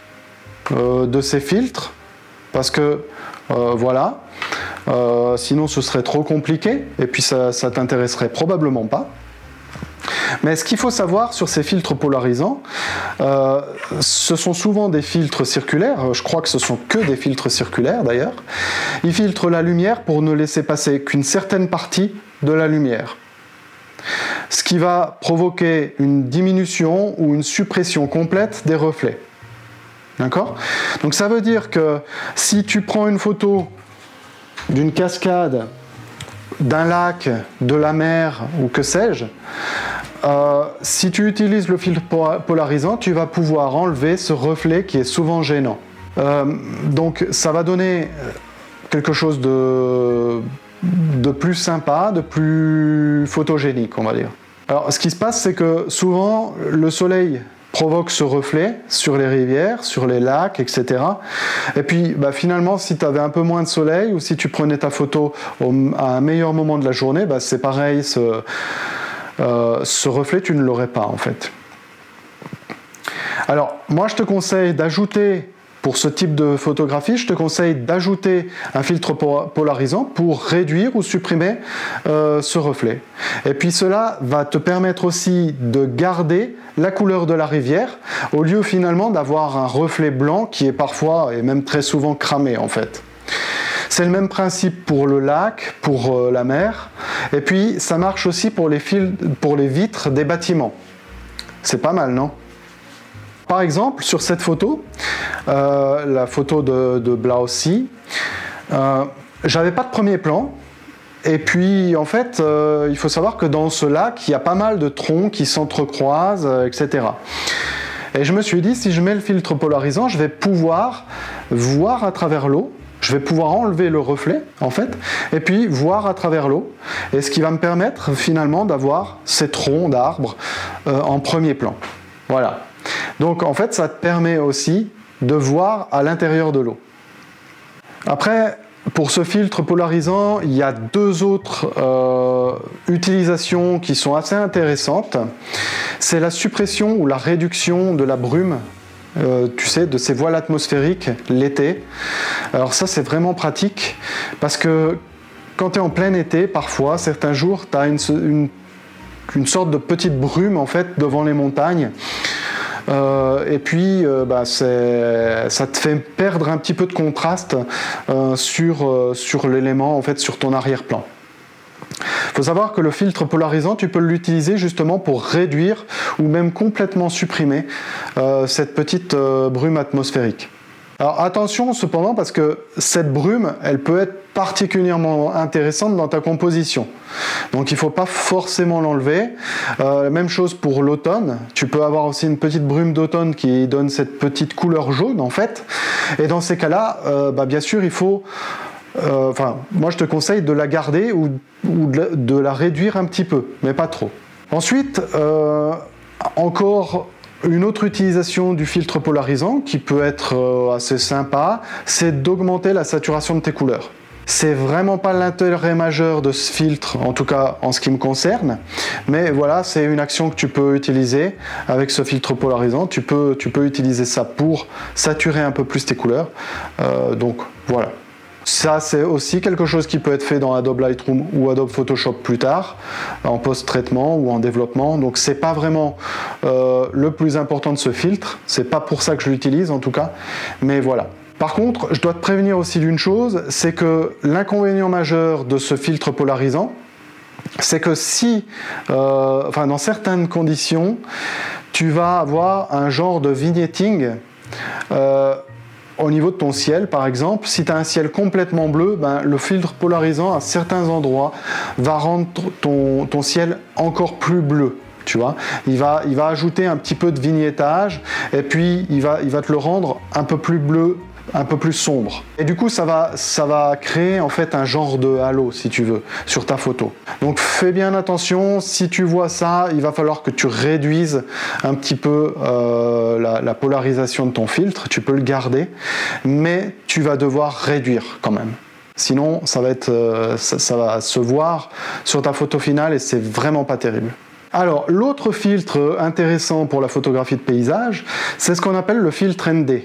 Speaker 1: euh, de ces filtres parce que euh, voilà, euh, sinon ce serait trop compliqué et puis ça, ça t'intéresserait probablement pas. Mais ce qu'il faut savoir sur ces filtres polarisants, euh, ce sont souvent des filtres circulaires, je crois que ce sont que des filtres circulaires d'ailleurs. Ils filtrent la lumière pour ne laisser passer qu'une certaine partie de la lumière. Ce qui va provoquer une diminution ou une suppression complète des reflets. D'accord? Donc ça veut dire que si tu prends une photo d'une cascade, d'un lac, de la mer ou que sais-je, euh, si tu utilises le filtre polarisant, tu vas pouvoir enlever ce reflet qui est souvent gênant. Euh, donc ça va donner quelque chose de de plus sympa, de plus photogénique, on va dire. Alors, ce qui se passe, c'est que souvent, le soleil provoque ce reflet sur les rivières, sur les lacs, etc. Et puis bah, finalement, si tu avais un peu moins de soleil ou si tu prenais ta photo à un meilleur moment de la journée, bah, c'est pareil, euh, ce reflet, tu ne l'aurais pas en fait. Alors, moi, je te conseille d'ajouter pour ce type de photographie, je te conseille d'ajouter un filtre polarisant pour réduire ou supprimer euh, ce reflet. Et puis cela va te permettre aussi de garder la couleur de la rivière au lieu finalement d'avoir un reflet blanc qui est parfois et même très souvent cramé en fait. C'est le même principe pour le lac, pour euh, la mer, et puis ça marche aussi pour les, fils, pour les vitres des bâtiments. C'est pas mal, non? Par exemple, sur cette photo, euh, la photo de, de Blaussi, euh, j'avais pas de premier plan. Et puis, en fait, euh, il faut savoir que dans ce lac, il y a pas mal de troncs qui s'entrecroisent, etc. Et je me suis dit, si je mets le filtre polarisant, je vais pouvoir voir à travers l'eau, je vais pouvoir enlever le reflet, en fait, et puis voir à travers l'eau, et ce qui va me permettre finalement d'avoir ces troncs d'arbres en premier plan. Voilà. Donc en fait, ça te permet aussi de voir à l'intérieur de l'eau. Après, pour ce filtre polarisant, il y a deux autres euh, utilisations qui sont assez intéressantes. C'est la suppression ou la réduction de la brume, euh, tu sais, de ces voiles atmosphériques l'été. Alors ça, c'est vraiment pratique parce que quand tu es en plein été, parfois, certains jours, tu as une, une, sorte de petite brume en fait devant les montagnes. Euh, et puis, euh, bah, ça te fait perdre un petit peu de contraste euh, sur, sur l'élément, en fait, sur ton arrière-plan. Il faut savoir que le filtre polarisant, tu peux l'utiliser justement pour réduire ou même complètement supprimer cette petite brume atmosphérique. Alors attention cependant parce que cette brume, elle peut être particulièrement intéressante dans ta composition. Donc il ne faut pas forcément l'enlever. Euh, même chose pour l'automne. Tu peux avoir aussi une petite brume d'automne qui donne cette petite couleur jaune en fait. Et dans ces cas-là, euh, bah, bien sûr, il faut... Euh, enfin, moi je te conseille de la garder ou, de, la réduire un petit peu, mais pas trop. Ensuite, encore une autre utilisation du filtre polarisant qui peut être euh, assez sympa, c'est d'augmenter la saturation de tes couleurs. C'est vraiment pas l'intérêt majeur de ce filtre, en tout cas en ce qui me concerne, mais voilà, c'est une action que tu peux utiliser avec ce filtre polarisant. Tu peux, tu peux utiliser ça pour saturer un peu plus tes couleurs. Euh, donc voilà. Ça, c'est aussi quelque chose qui peut être fait dans Adobe Lightroom ou Adobe Photoshop plus tard, en post-traitement ou en développement. Donc, c'est pas vraiment euh, le plus important de ce filtre. C'est pas pour ça que je l'utilise en tout cas. Mais voilà. Par contre, je dois te prévenir aussi d'une chose, c'est que l'inconvénient majeur de ce filtre polarisant, c'est que si, euh, enfin dans certaines conditions, tu vas avoir un genre de vignetting euh, au niveau de ton ciel, par exemple, si tu as un ciel complètement bleu, ben, le filtre polarisant à certains endroits va rendre ton, ciel encore plus bleu. Tu vois, il va, ajouter un petit peu de vignettage et puis il va te le rendre un peu plus bleu un peu plus sombre. Et du coup, ça va, ça va créer en fait un genre de halo, si tu veux, sur ta photo. Donc fais bien attention, si tu vois ça, il va falloir que tu réduises un petit peu euh, la, polarisation de ton filtre. Tu peux le garder, mais tu vas devoir réduire quand même. Sinon, ça va, être, euh, ça va se voir sur ta photo finale et c'est vraiment pas terrible. Alors, l'autre filtre intéressant pour la photographie de paysage, c'est ce qu'on appelle le filtre ND.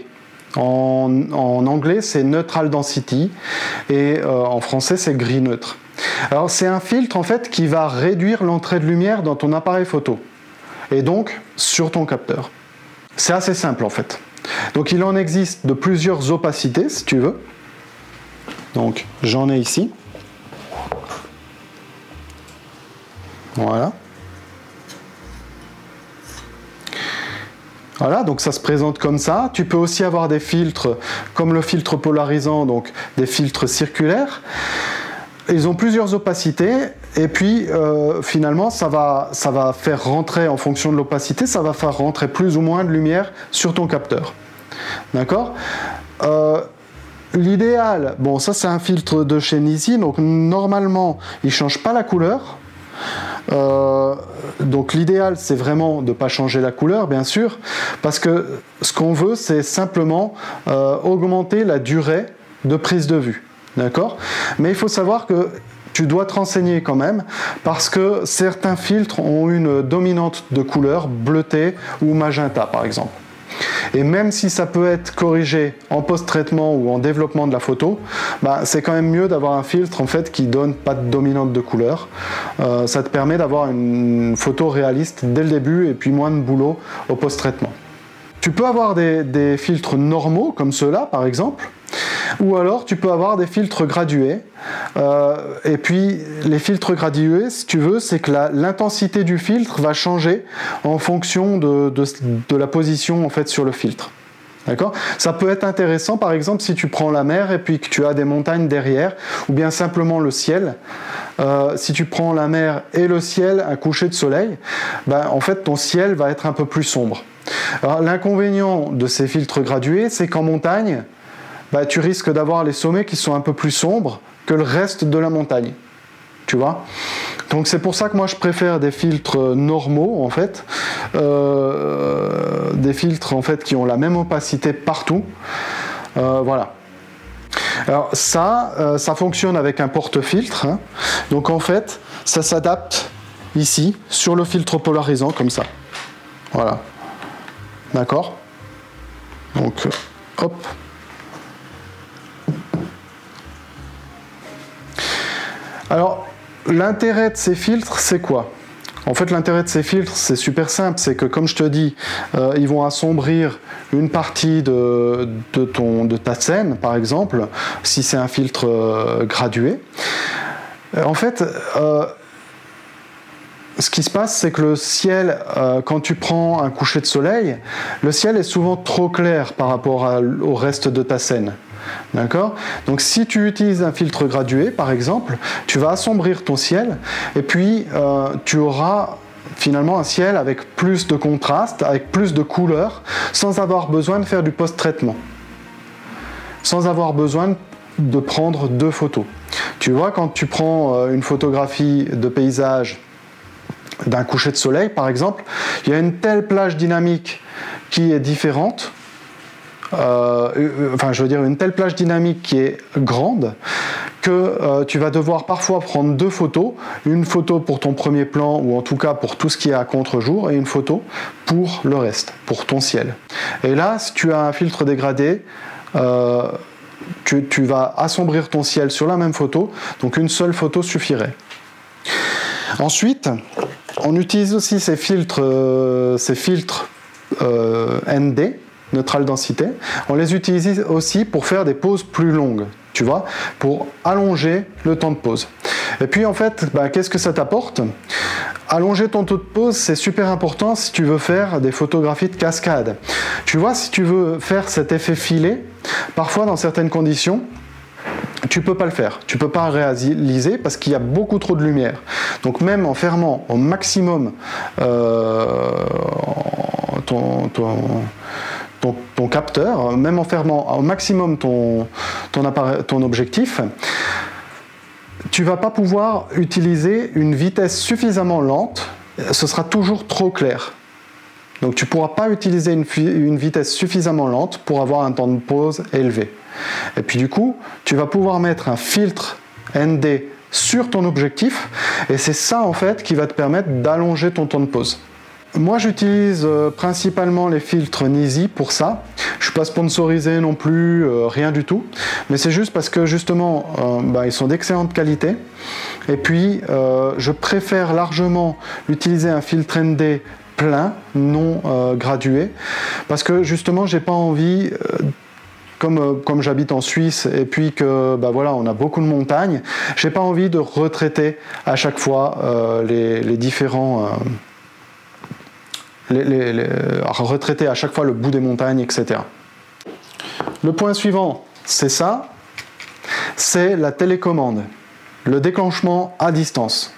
Speaker 1: En, anglais, c'est Neutral Density et euh, en français, c'est gris neutre. Alors, c'est un filtre en fait qui va réduire l'entrée de lumière dans ton appareil photo et donc sur ton capteur. C'est assez simple en fait. Donc, il en existe de plusieurs opacités si tu veux. Donc, j'en ai ici. Voilà. Voilà, donc ça se présente comme ça. Tu peux aussi avoir des filtres comme le filtre polarisant, donc des filtres circulaires. Ils ont plusieurs opacités et puis euh, finalement ça va, ça va faire rentrer en fonction de l'opacité, ça va faire rentrer plus ou moins de lumière sur ton capteur. D'accord? Euh, l'idéal, bon ça c'est un filtre de chez Nisi, donc normalement il change pas la couleur. Euh, donc l'idéal c'est vraiment de ne pas changer la couleur bien sûr, parce que ce qu'on veut c'est simplement euh, augmenter la durée de prise de vue. D'accord? Mais il faut savoir que tu dois te renseigner quand même parce que certains filtres ont une dominante de couleur bleutée ou magenta par exemple. Et même si ça peut être corrigé en post-traitement ou en développement de la photo, bah, c'est quand même mieux d'avoir un filtre en fait qui donne pas de dominante de couleur. Euh, ça te permet d'avoir une photo réaliste dès le début et puis moins de boulot au post-traitement. Tu peux avoir des filtres normaux comme ceux-là par exemple, ou alors tu peux avoir des filtres gradués. Euh, et puis les filtres gradués, si tu veux, c'est que l'intensité du filtre va changer en fonction de, la position en sur le filtre. D'accord? Ça peut être intéressant par exemple si tu prends la mer et puis que tu as des montagnes derrière, ou bien simplement le ciel. Euh, si tu prends la mer et le ciel, un coucher de soleil, ben, en fait ton ciel va être un peu plus sombre. L'inconvénient de ces filtres gradués, c'est qu'en montagne, bah, tu risques d'avoir les sommets qui sont un peu plus sombres que le reste de la montagne. Tu vois? Donc c'est pour ça que moi je préfère des filtres normaux en fait, euh, des filtres en fait qui ont la même opacité partout. Euh, voilà. Alors ça, euh, ça fonctionne avec un porte-filtre. Hein. Donc en fait, ça s'adapte ici sur le filtre polarisant comme ça. Voilà. D'accord Donc hop. Alors, l'intérêt de ces filtres, c'est quoi? En fait, l'intérêt de ces filtres, c'est super simple, c'est que comme je te dis, euh, ils vont assombrir une partie de, ta scène, par exemple, si c'est un filtre euh, gradué. Euh, en fait, ce qui se passe, c'est que le ciel, quand tu prends un coucher de soleil, le ciel est souvent trop clair par rapport au reste de ta scène. D'accord? Donc si tu utilises un filtre gradué, par exemple, tu vas assombrir ton ciel et puis euh, tu auras finalement un ciel avec plus de contraste, avec plus de couleurs, sans avoir besoin de faire du post-traitement, sans avoir besoin de prendre deux photos. Tu vois, quand tu prends euh, une photographie de paysage d'un coucher de soleil, par exemple, il y a une telle plage dynamique qui est différente euh, euh, enfin je veux dire une telle plage dynamique qui est grande que euh, tu vas devoir parfois prendre deux photos, une photo pour ton premier plan ou en tout cas pour tout ce qui est à contre-jour et une photo pour le reste, pour ton ciel. Et là, si tu as un filtre dégradé, tu, vas assombrir ton ciel sur la même photo, donc une seule photo suffirait. Ensuite, on utilise aussi ces filtres, ces filtres ND neutrale densité, on les utilise aussi pour faire des pauses plus longues, tu vois, pour allonger le temps de pause. Et puis en fait, bah, qu'est-ce que ça t'apporte? Allonger ton taux de pause, c'est super important si tu veux faire des photographies de cascade. Tu vois, si tu veux faire cet effet filet, parfois dans certaines conditions, tu peux pas le faire, tu peux pas réaliser parce qu'il y a beaucoup trop de lumière. Donc même en fermant au maximum euh, ton, capteur, même en fermant au maximum ton, ton objectif, tu vas pas pouvoir utiliser une vitesse suffisamment lente, ce sera toujours trop clair. Donc tu ne pourras pas utiliser une, vitesse suffisamment lente pour avoir un temps de pause élevé. Et puis du coup, tu vas pouvoir mettre un filtre ND sur ton objectif et c'est ça en fait qui va te permettre d'allonger ton temps de pause. Moi, j'utilise euh, principalement les filtres Nisi pour ça. Je suis pas sponsorisé non plus, euh, rien du tout. Mais c'est juste parce que justement, euh, bah, ils sont d'excellente qualité. Et puis, je préfère largement utiliser un filtre ND plein, non gradué, parce que justement, j'ai pas envie comme, comme j'habite en Suisse et puis que bah voilà, on a beaucoup de montagnes, j'ai pas envie de retraiter à chaque fois les, les, différents les, retraiter à chaque fois le bout des montagnes, etc. Le point suivant, c'est ça, c'est la télécommande, le déclenchement à distance.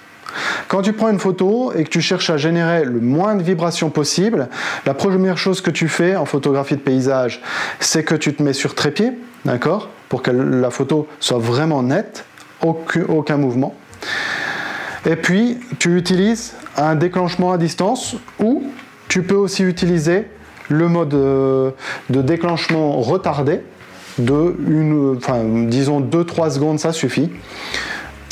Speaker 1: Quand tu prends une photo et que tu cherches à générer le moins de vibrations possible, la première chose que tu fais en photographie de paysage, c'est que tu te mets sur trépied, d'accord pour que la photo soit vraiment nette, aucun, mouvement. Et puis, tu utilises un déclenchement à distance ou tu peux aussi utiliser le mode euh, de déclenchement retardé de une, disons 2-3 secondes, ça suffit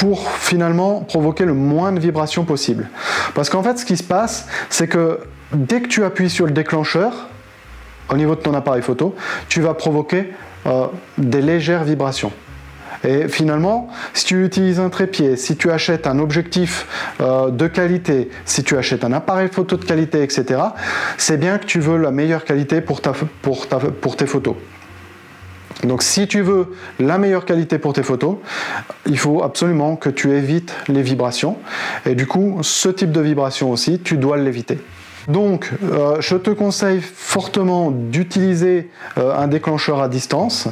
Speaker 1: pour finalement provoquer le moins de vibrations possible. Parce qu'en fait, ce qui se passe, c'est que dès que tu appuies sur le déclencheur, au niveau de ton appareil photo, tu vas provoquer euh, des légères vibrations. Et finalement, si tu utilises un trépied, si tu achètes un objectif euh, de qualité, si tu achètes un appareil photo de qualité, etc., c'est bien que tu veux la meilleure qualité pour, tes photos. Donc si tu veux la meilleure qualité pour tes photos, il faut absolument que tu évites les vibrations. Et du coup, ce type de vibration aussi, tu dois l'éviter. Donc, euh, je te conseille fortement d'utiliser euh, un déclencheur à distance,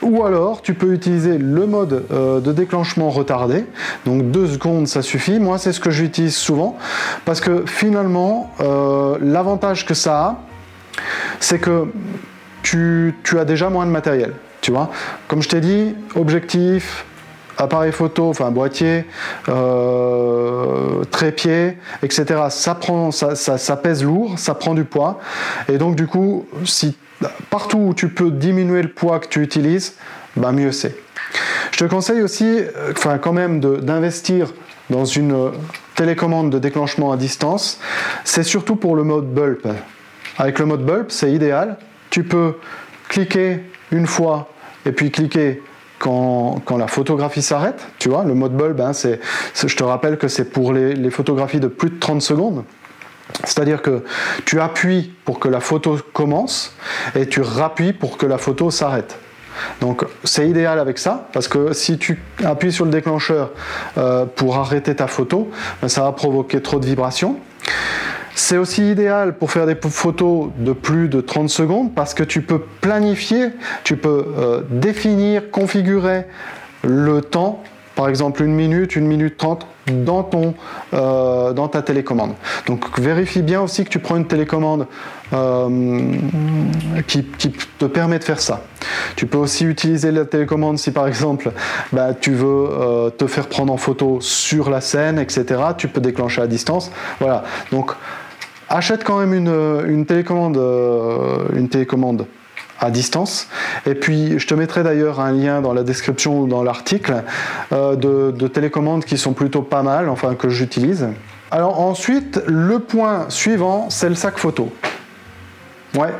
Speaker 1: ou alors tu peux utiliser le mode euh, de déclenchement retardé. Donc, deux secondes, ça suffit. Moi, c'est ce que j'utilise souvent, parce que finalement, l'avantage que ça a, c'est que tu, as déjà moins de matériel. Tu vois, comme je t'ai dit, objectif, appareil photo, enfin boîtier, euh, trépied, etc. Ça, prend, ça, pèse lourd, ça prend du poids. Et donc du coup, partout où tu peux diminuer le poids que tu utilises, bah mieux c'est. Je te conseille aussi, euh, enfin quand même, d'investir dans une télécommande de déclenchement à distance. C'est surtout pour le mode bulb. Avec le mode bulb, c'est idéal. Tu peux cliquer une fois et puis cliquer quand, la photographie s'arrête, tu vois, le mode bulb, hein, c'est, je te rappelle que c'est pour les, photographies de plus de 30 secondes. C'est-à-dire que tu appuies pour que la photo commence et tu rappuies pour que la photo s'arrête. Donc c'est idéal avec ça, parce que si tu appuies sur le déclencheur euh, pour arrêter ta photo, ben, ça va provoquer trop de vibrations. C'est aussi idéal pour faire des photos de plus de 30 secondes parce que tu peux planifier, tu peux euh, définir, configurer le temps, par exemple une minute, une minute trente dans, euh, ta télécommande. Donc vérifie bien aussi que tu prends une télécommande euh, qui, te permet de faire ça. Tu peux aussi utiliser la télécommande si par exemple bah, tu veux te faire prendre en photo sur la scène, etc. Tu peux déclencher à distance. Voilà. Achète quand même une, télécommande, euh, une télécommande à distance. Et puis, je te mettrai d'ailleurs un lien dans la description ou dans l'article euh, de, télécommandes qui sont plutôt pas mal, enfin que j'utilise. Alors ensuite, le point suivant, c'est le sac photo. Ouais.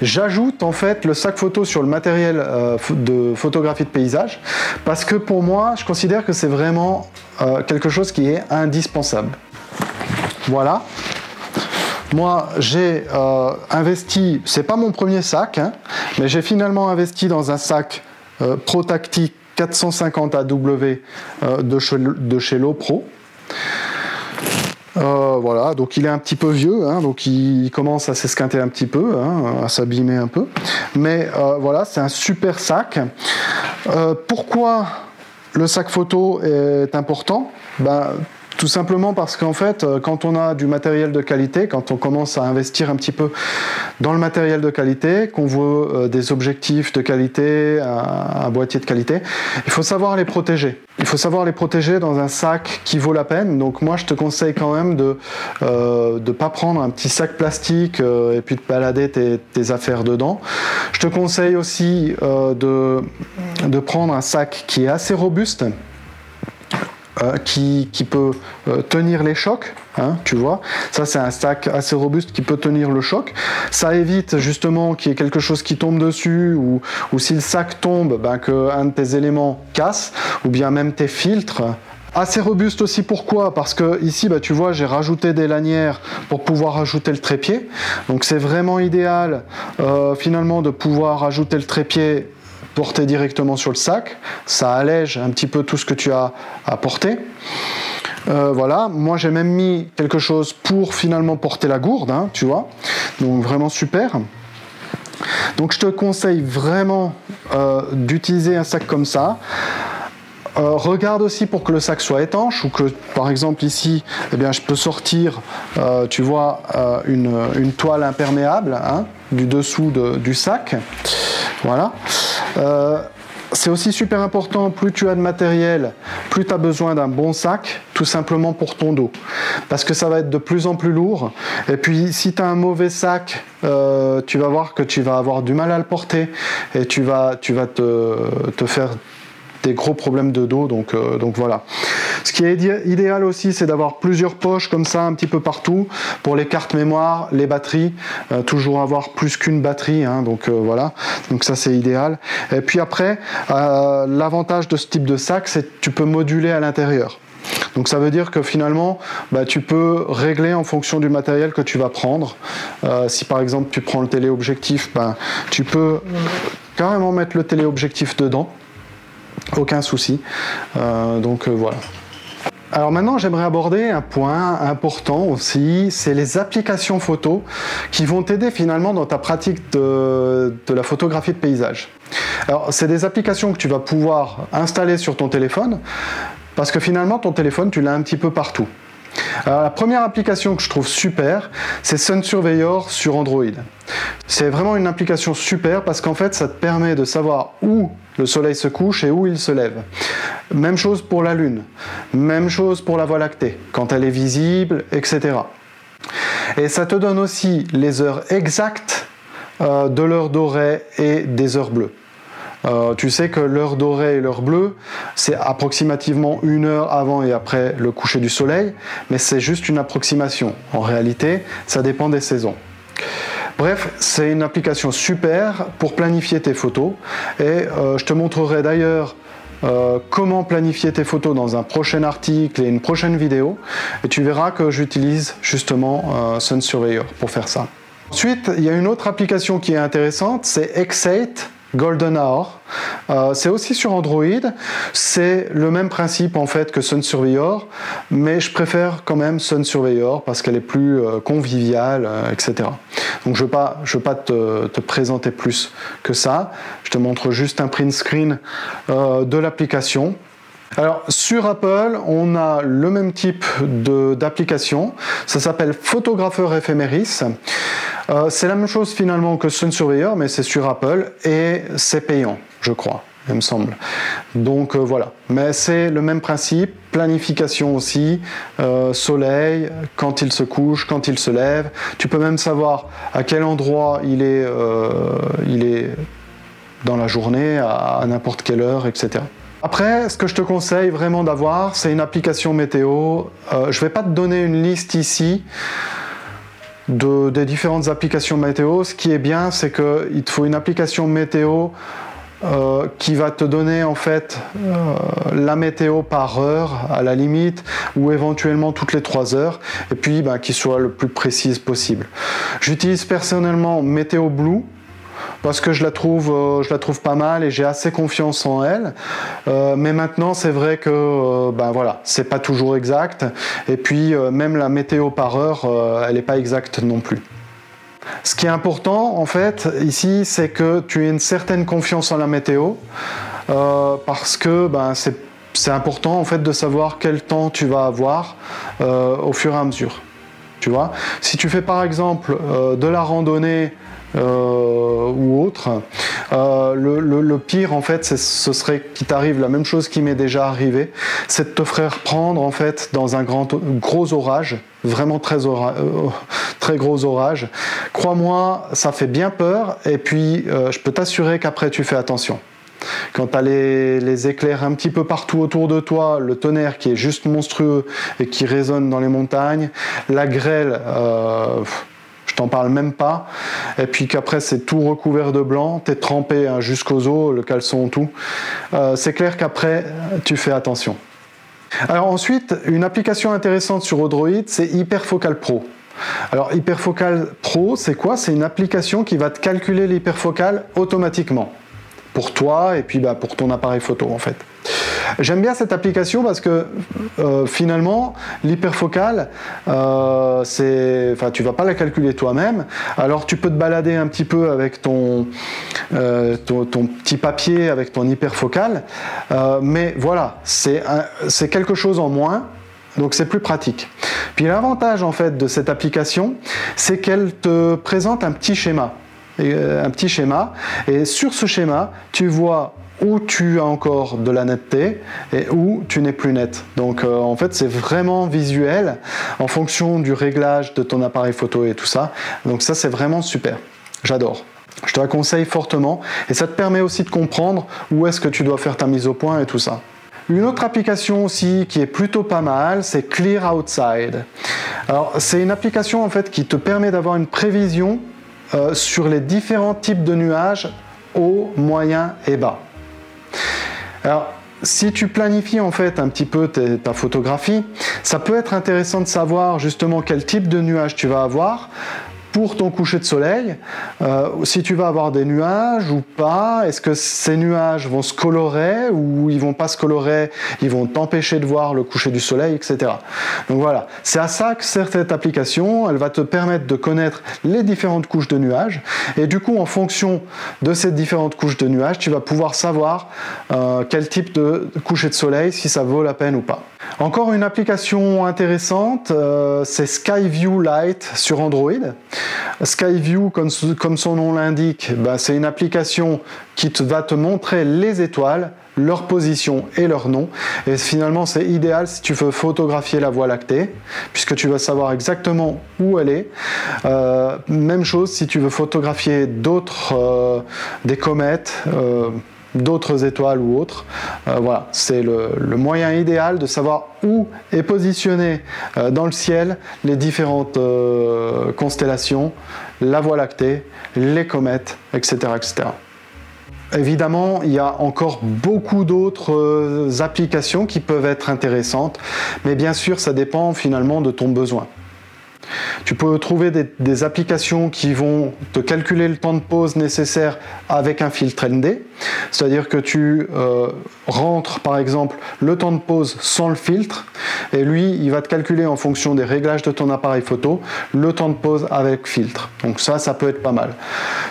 Speaker 1: J'ajoute en fait le sac photo sur le matériel euh, de photographie de paysage parce que pour moi, je considère que c'est vraiment quelque chose qui est indispensable. Voilà. Moi, j'ai euh, investi, c'est pas mon premier sac, hein, mais j'ai finalement investi dans un sac euh, ProTactic 450 AW euh, de, chez, de chez Lopro. voilà, donc il est un petit peu vieux, hein, donc il commence à s'esquinter un petit peu, hein, à s'abîmer un peu. Mais voilà, c'est un super sac. pourquoi le sac photo est important? Ben, tout simplement parce qu'en fait, euh, quand on a du matériel de qualité, quand on commence à investir un petit peu dans le matériel de qualité, qu'on veut euh, des objectifs de qualité, un, boîtier de qualité, il faut savoir les protéger. Il faut savoir les protéger dans un sac qui vaut la peine. Donc moi, je te conseille quand même de ne euh, pas prendre un petit sac plastique et puis de balader tes, affaires dedans. Je te conseille aussi de prendre un sac qui est assez robuste euh, qui, peut euh, tenir les chocs, hein, tu vois. Ça, c'est un stack assez robuste qui peut tenir le choc. Ça évite justement qu'il y ait quelque chose qui tombe dessus ou, si le sac tombe, ben, qu'un de tes éléments casse ou bien même tes filtres. Assez robuste aussi pourquoi? Parce que ici, bah, tu vois, j'ai rajouté des lanières pour pouvoir ajouter le trépied. Donc c'est vraiment idéal euh, finalement de pouvoir ajouter le trépied porter directement sur le sac. Ça allège un petit peu tout ce que tu as à porter. Euh, voilà, moi j'ai même mis quelque chose pour finalement porter la gourde, hein, tu vois. Donc vraiment super. Donc je te conseille vraiment euh, d'utiliser un sac comme ça. Euh, regarde aussi pour que le sac soit étanche ou que par exemple ici eh bien, je peux sortir tu vois une, toile imperméable hein, du dessous du sac voilà. Euh, c'est aussi super important, plus tu as de matériel, plus tu as besoin d'un bon sac, tout simplement pour ton dos. Parce que ça va être de plus en plus lourd. Et puis si tu as un mauvais sac, euh, tu vas voir que tu vas avoir du mal à le porter et tu vas, tu vas te faire des gros problèmes de dos. Donc, euh, donc voilà. Ce qui est idéal aussi, c'est d'avoir plusieurs poches comme ça un petit peu partout pour les cartes mémoire, les batteries. Euh, toujours avoir plus qu'une batterie. Hein, donc euh, voilà. Donc ça, c'est idéal. Et puis après, l'avantage de ce type de sac, c'est que tu peux moduler à l'intérieur. Donc ça veut dire que finalement, bah, tu peux régler en fonction du matériel que tu vas prendre. si par exemple tu prends le téléobjectif, bah, tu peux carrément mettre le téléobjectif dedans aucun souci. Euh, donc euh, voilà. Alors maintenant, j'aimerais aborder un point important aussi, c'est les applications photo qui vont t'aider finalement dans ta pratique de, de, la photographie de paysage. Alors, c'est des applications que tu vas pouvoir installer sur ton téléphone parce que finalement, ton téléphone, tu l'as un petit peu partout. La première application que je trouve super, c'est Sun Surveyor sur Android. C'est vraiment une application super parce qu'en fait, ça te permet de savoir où le soleil se couche et où il se lève. Même chose pour la Lune, même chose pour la Voie lactée, quand elle est visible, etc. Et ça te donne aussi les heures exactes euh, de l'heure dorée et des heures bleues. Euh, tu sais que l'heure dorée et l'heure bleue, c'est approximativement une heure avant et après le coucher du soleil, mais c'est juste une approximation. En réalité, ça dépend des saisons. Bref, c'est une application super pour planifier tes photos et euh, je te montrerai d'ailleurs euh, comment planifier tes photos dans un prochain article et une prochaine vidéo et tu verras que j'utilise justement Sun Surveyor pour faire ça. Ensuite, il y a une autre application qui est intéressante, c'est X8 Golden Hour. Euh, c'est aussi sur Android. C'est le même principe en fait que Sun Surveyor, mais je préfère quand même Sun Surveyor parce qu'elle est plus euh, conviviale, euh, etc. Donc je ne veux pas, te, te, présenter plus que ça. Je te montre juste un print screen de l'application. Alors sur Apple, on a le même type d'application. Ça s'appelle Photographeur Ephemeris. Euh, c'est la même chose finalement que Sun Surveyor, mais c'est sur Apple et c'est payant, je crois il me semble. Donc euh, voilà, mais c'est le même principe, planification aussi, euh, soleil, quand il se couche, quand il se lève. Tu peux même savoir à quel endroit il est, il est dans la journée, à n'importe quelle heure, etc. Après, ce que je te conseille vraiment d'avoir, c'est une application météo. Je ne vais pas te donner une liste ici de, des différentes applications météo. Ce qui est bien, c'est qu'il te faut une application météo euh, qui va te donner en fait euh, la météo par heure à la limite ou éventuellement toutes les 3 heures et puis ben, qui soit le plus précise possible. J'utilise personnellement Météo Blue parce que je la trouve, euh, je la trouve pas mal et j'ai assez confiance en elle. Euh, mais maintenant, c'est vrai que euh, ben voilà, c'est pas toujours exact. Et puis même la météo par heure, elle n'est pas exacte non plus. Ce qui est important en fait ici, c'est que tu aies une certaine confiance en la météo parce que ben, c'est important en fait de savoir quel temps tu vas avoir au fur et à mesure. Tu vois, si tu fais par exemple de la randonnée euh, ou autre. Euh, le, pire en fait, ce serait qu'il t'arrive la même chose qui m'est déjà arrivé, c'est de te faire prendre en fait dans un grand, gros orage, vraiment très, euh, très gros orage. Crois-moi, ça fait bien peur et puis je peux t'assurer qu'après tu fais attention. Quand tu as les, éclairs un petit peu partout autour de toi, le tonnerre qui est juste monstrueux et qui résonne dans les montagnes, la grêle, t'en parle même pas. Et puis qu'après c'est tout recouvert de blanc, t'es trempé hein, jusqu'aux os, le caleçon, tout. Euh, c'est clair qu'après tu fais attention. Alors ensuite, une application intéressante sur Android, c'est Hyperfocal Pro. Alors Hyperfocal Pro, c'est quoi? C'est une application qui va te calculer l'hyperfocal automatiquement pour toi et puis bah, pour ton appareil photo en fait. J'aime bien cette application parce que euh, finalement, l'hyperfocale, euh, c'est, enfin, tu vas pas la calculer toi-même. Alors, tu peux te balader un petit peu avec ton, euh, petit papier, avec ton hyperfocale. mais voilà, c'est, c'est quelque chose en moins. Donc c'est plus pratique. Puis l'avantage en fait de cette application, c'est qu'elle te présente un petit schéma. Un petit schéma. Et sur ce schéma, tu vois où tu as encore de la netteté et où tu n'es plus net. Donc euh, en fait c'est vraiment visuel en fonction du réglage de ton appareil photo et tout ça. Donc ça c'est vraiment super. J'adore. Je te la conseille fortement et ça te permet aussi de comprendre où est-ce que tu dois faire ta mise au point et tout ça. Une autre application aussi qui est plutôt pas mal, c'est Clear Outside. Alors c'est une application en fait qui te permet d'avoir une prévision euh, sur les différents types de nuages haut, moyen et bas. Alors, si tu planifies en fait un petit peu ta photographie, ça peut être intéressant de savoir justement quel type de nuage tu vas avoir pour ton coucher de soleil, euh, si tu vas avoir des nuages ou pas, est-ce que ces nuages vont se colorer ou ils vont pas se colorer, ils vont t'empêcher de voir le coucher du soleil, etc. Donc voilà, c'est à ça que sert cette application, elle va te permettre de connaître les différentes couches de nuages et du coup en fonction de ces différentes couches de nuages, tu vas pouvoir savoir euh, quel type de coucher de soleil, si ça vaut la peine ou pas. Encore une application intéressante, euh, c'est Skyview Light sur Android. Skyview, comme, son nom l'indique, bah, c'est une application qui va te montrer les étoiles, leur position et leur nom. Et finalement, c'est idéal si tu veux photographier la Voie lactée, puisque tu vas savoir exactement où elle est. Euh, même chose si tu veux photographier d'autres, euh, des comètes d'autres étoiles ou autres. Euh, voilà, c'est le, moyen idéal de savoir où est positionné euh, dans le ciel les différentes euh, constellations, la Voie lactée, les comètes, etc., etc. Évidemment, il y a encore beaucoup d'autres applications qui peuvent être intéressantes, mais bien sûr, ça dépend finalement de ton besoin. Tu peux trouver des, applications qui vont te calculer le temps de pause nécessaire avec un filtre ND, c'est-à-dire que tu euh, rentres par exemple le temps de pause sans le filtre, et lui il va te calculer en fonction des réglages de ton appareil photo le temps de pause avec filtre. Donc ça, ça peut être pas mal.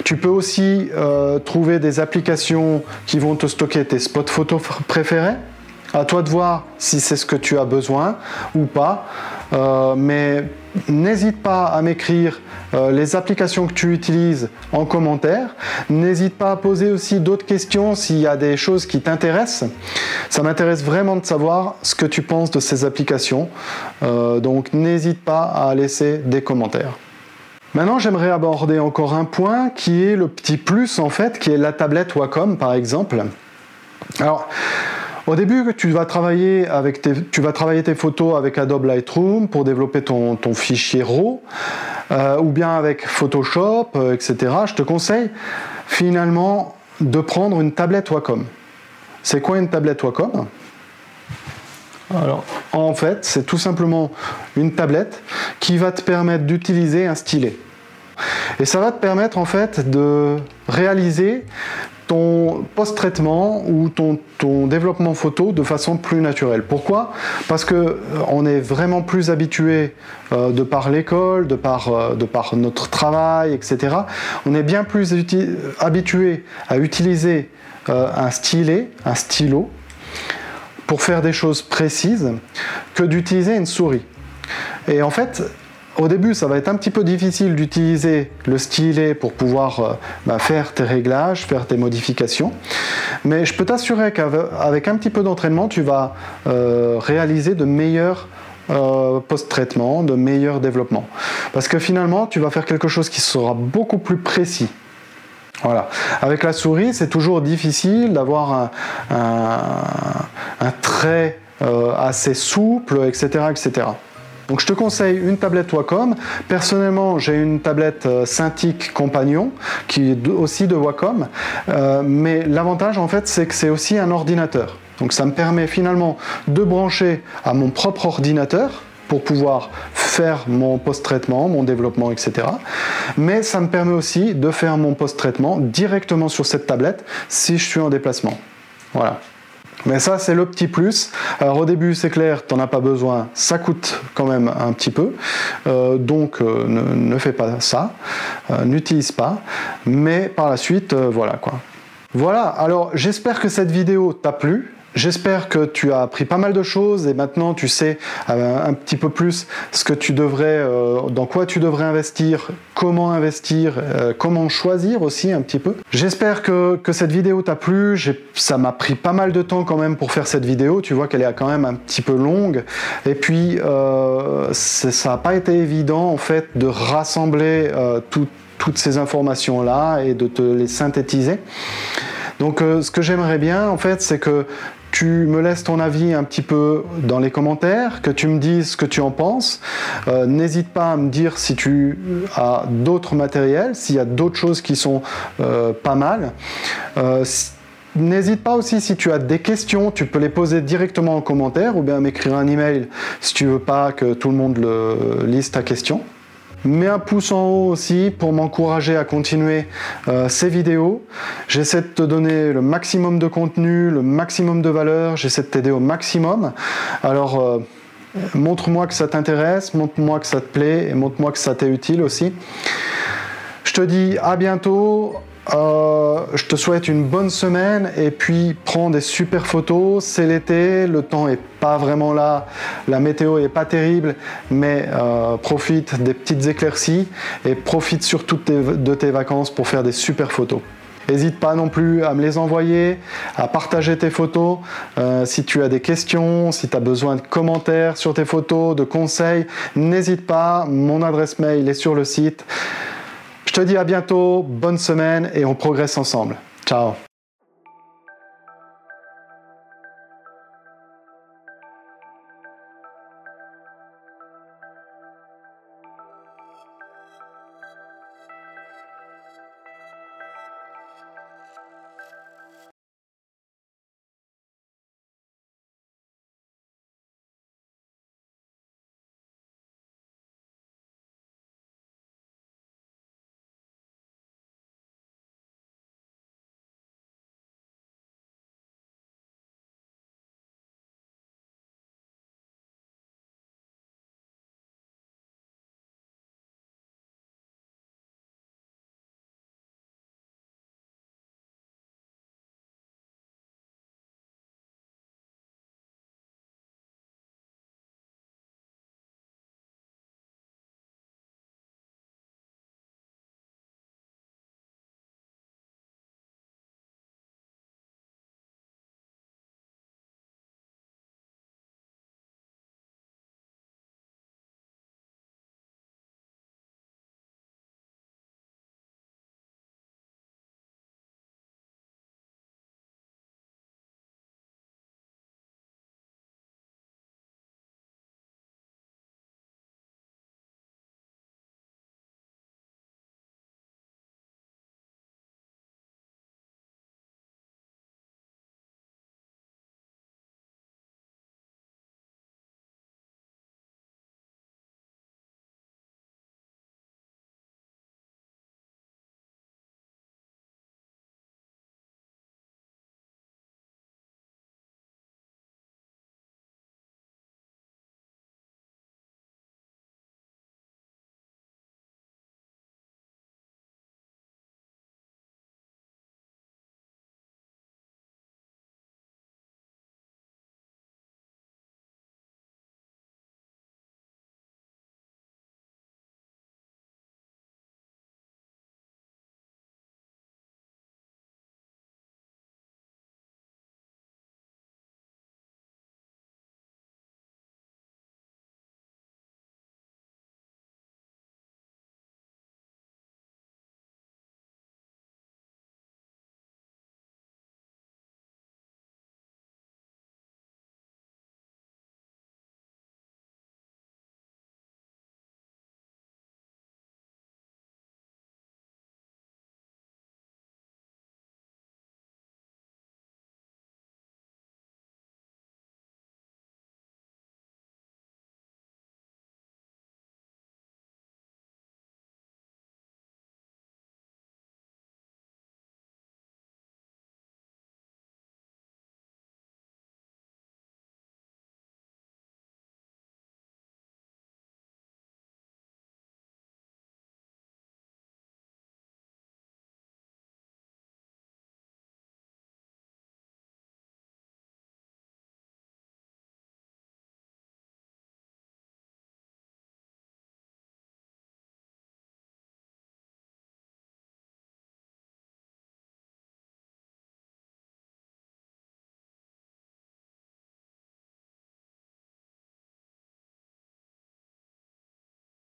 Speaker 1: Tu peux aussi euh, trouver des applications qui vont te stocker tes spots photos préférés. À toi de voir si c'est ce que tu as besoin ou pas. Euh, mais n'hésite pas à m'écrire euh, les applications que tu utilises en commentaire. N'hésite pas à poser aussi d'autres questions s'il y a des choses qui t'intéressent. Ça m'intéresse vraiment de savoir ce que tu penses de ces applications. Euh, donc n'hésite pas à laisser des commentaires. Maintenant, j'aimerais aborder encore un point qui est le petit plus en fait, qui est la tablette Wacom par exemple. Alors, au début, tu vas travailler avec tes, tu vas travailler tes photos avec Adobe Lightroom pour développer ton, fichier RAW, euh, ou bien avec Photoshop, euh, etc. Je te conseille finalement de prendre une tablette Wacom. C'est quoi une tablette Wacom? Alors, en fait, c'est tout simplement une tablette qui va te permettre d'utiliser un stylet. Et ça va te permettre en fait de réaliser ton post-traitement ou ton, développement photo de façon plus naturelle. Pourquoi? Parce que euh, on est vraiment plus habitué euh, de par l'école, de par, euh, notre travail, etc. On est bien plus habitué à utiliser un stylet, un stylo, pour faire des choses précises, que d'utiliser une souris. Et en fait, au début, ça va être un petit peu difficile d'utiliser le stylet pour pouvoir euh, bah, faire tes réglages, faire tes modifications. Mais je peux t'assurer qu'avec un petit peu d'entraînement, tu vas euh, réaliser de meilleurs euh, post-traitements, de meilleurs développements. Parce que finalement, tu vas faire quelque chose qui sera beaucoup plus précis. Voilà. Avec la souris, c'est toujours difficile d'avoir un, trait assez souple, etc., etc. Donc je te conseille une tablette Wacom. Personnellement, j'ai une tablette euh, Cintiq Compagnon qui est aussi de Wacom. Euh, mais l'avantage en fait, c'est que c'est aussi un ordinateur. Donc ça me permet finalement de brancher à mon propre ordinateur pour pouvoir faire mon post-traitement, mon développement, etc. Mais ça me permet aussi de faire mon post-traitement directement sur cette tablette si je suis en déplacement. Voilà. Mais ça, c'est le petit plus. Alors au début, c'est clair, tu n'en as pas besoin, ça coûte quand même un petit peu. Euh, donc euh, ne, fais pas ça, euh, n'utilise pas. Mais par la suite, voilà quoi. Voilà, alors j'espère que cette vidéo t'a plu. J'espère que tu as appris pas mal de choses et maintenant tu sais euh, un petit peu plus ce que tu devrais, euh, dans quoi tu devrais investir, comment investir, euh, comment choisir aussi un petit peu. J'espère que, cette vidéo t'a plu. Ça m'a pris pas mal de temps quand même pour faire cette vidéo. Tu vois qu'elle est quand même un petit peu longue. Et puis ça n'a pas été évident en fait de rassembler toutes ces informations là et de te les synthétiser. Donc ce que j'aimerais bien en fait c'est que tu me laisses ton avis un petit peu dans les commentaires, que tu me dises ce que tu en penses. Euh, n'hésite pas à me dire si tu as d'autres matériels, s'il y a d'autres choses qui sont euh, pas mal. Euh, n'hésite pas aussi si tu as des questions, tu peux les poser directement en commentaire ou bien m'écrire un email si tu veux pas que tout le monde lise ta question. Mets un pouce en haut aussi pour m'encourager à continuer euh, ces vidéos. J'essaie de te donner le maximum de contenu, le maximum de valeur, j'essaie de t'aider au maximum. Alors, euh, montre-moi que ça t'intéresse, montre-moi que ça te plaît et montre-moi que ça t'est utile aussi. Je te dis à bientôt euh, je te souhaite une bonne semaine et puis prends des super photos. C'est l'été, le temps est pas vraiment là, la météo est pas terrible, mais euh, profite des petites éclaircies et profite surtout de tes, vacances pour faire des super photos. N'hésite pas non plus à me les envoyer, à partager tes photos. Euh, si tu as des questions, si tu as besoin de commentaires sur tes photos, de conseils, n'hésite pas. Mon adresse mail est sur le site. Je te dis à bientôt, bonne semaine et on progresse ensemble. Ciao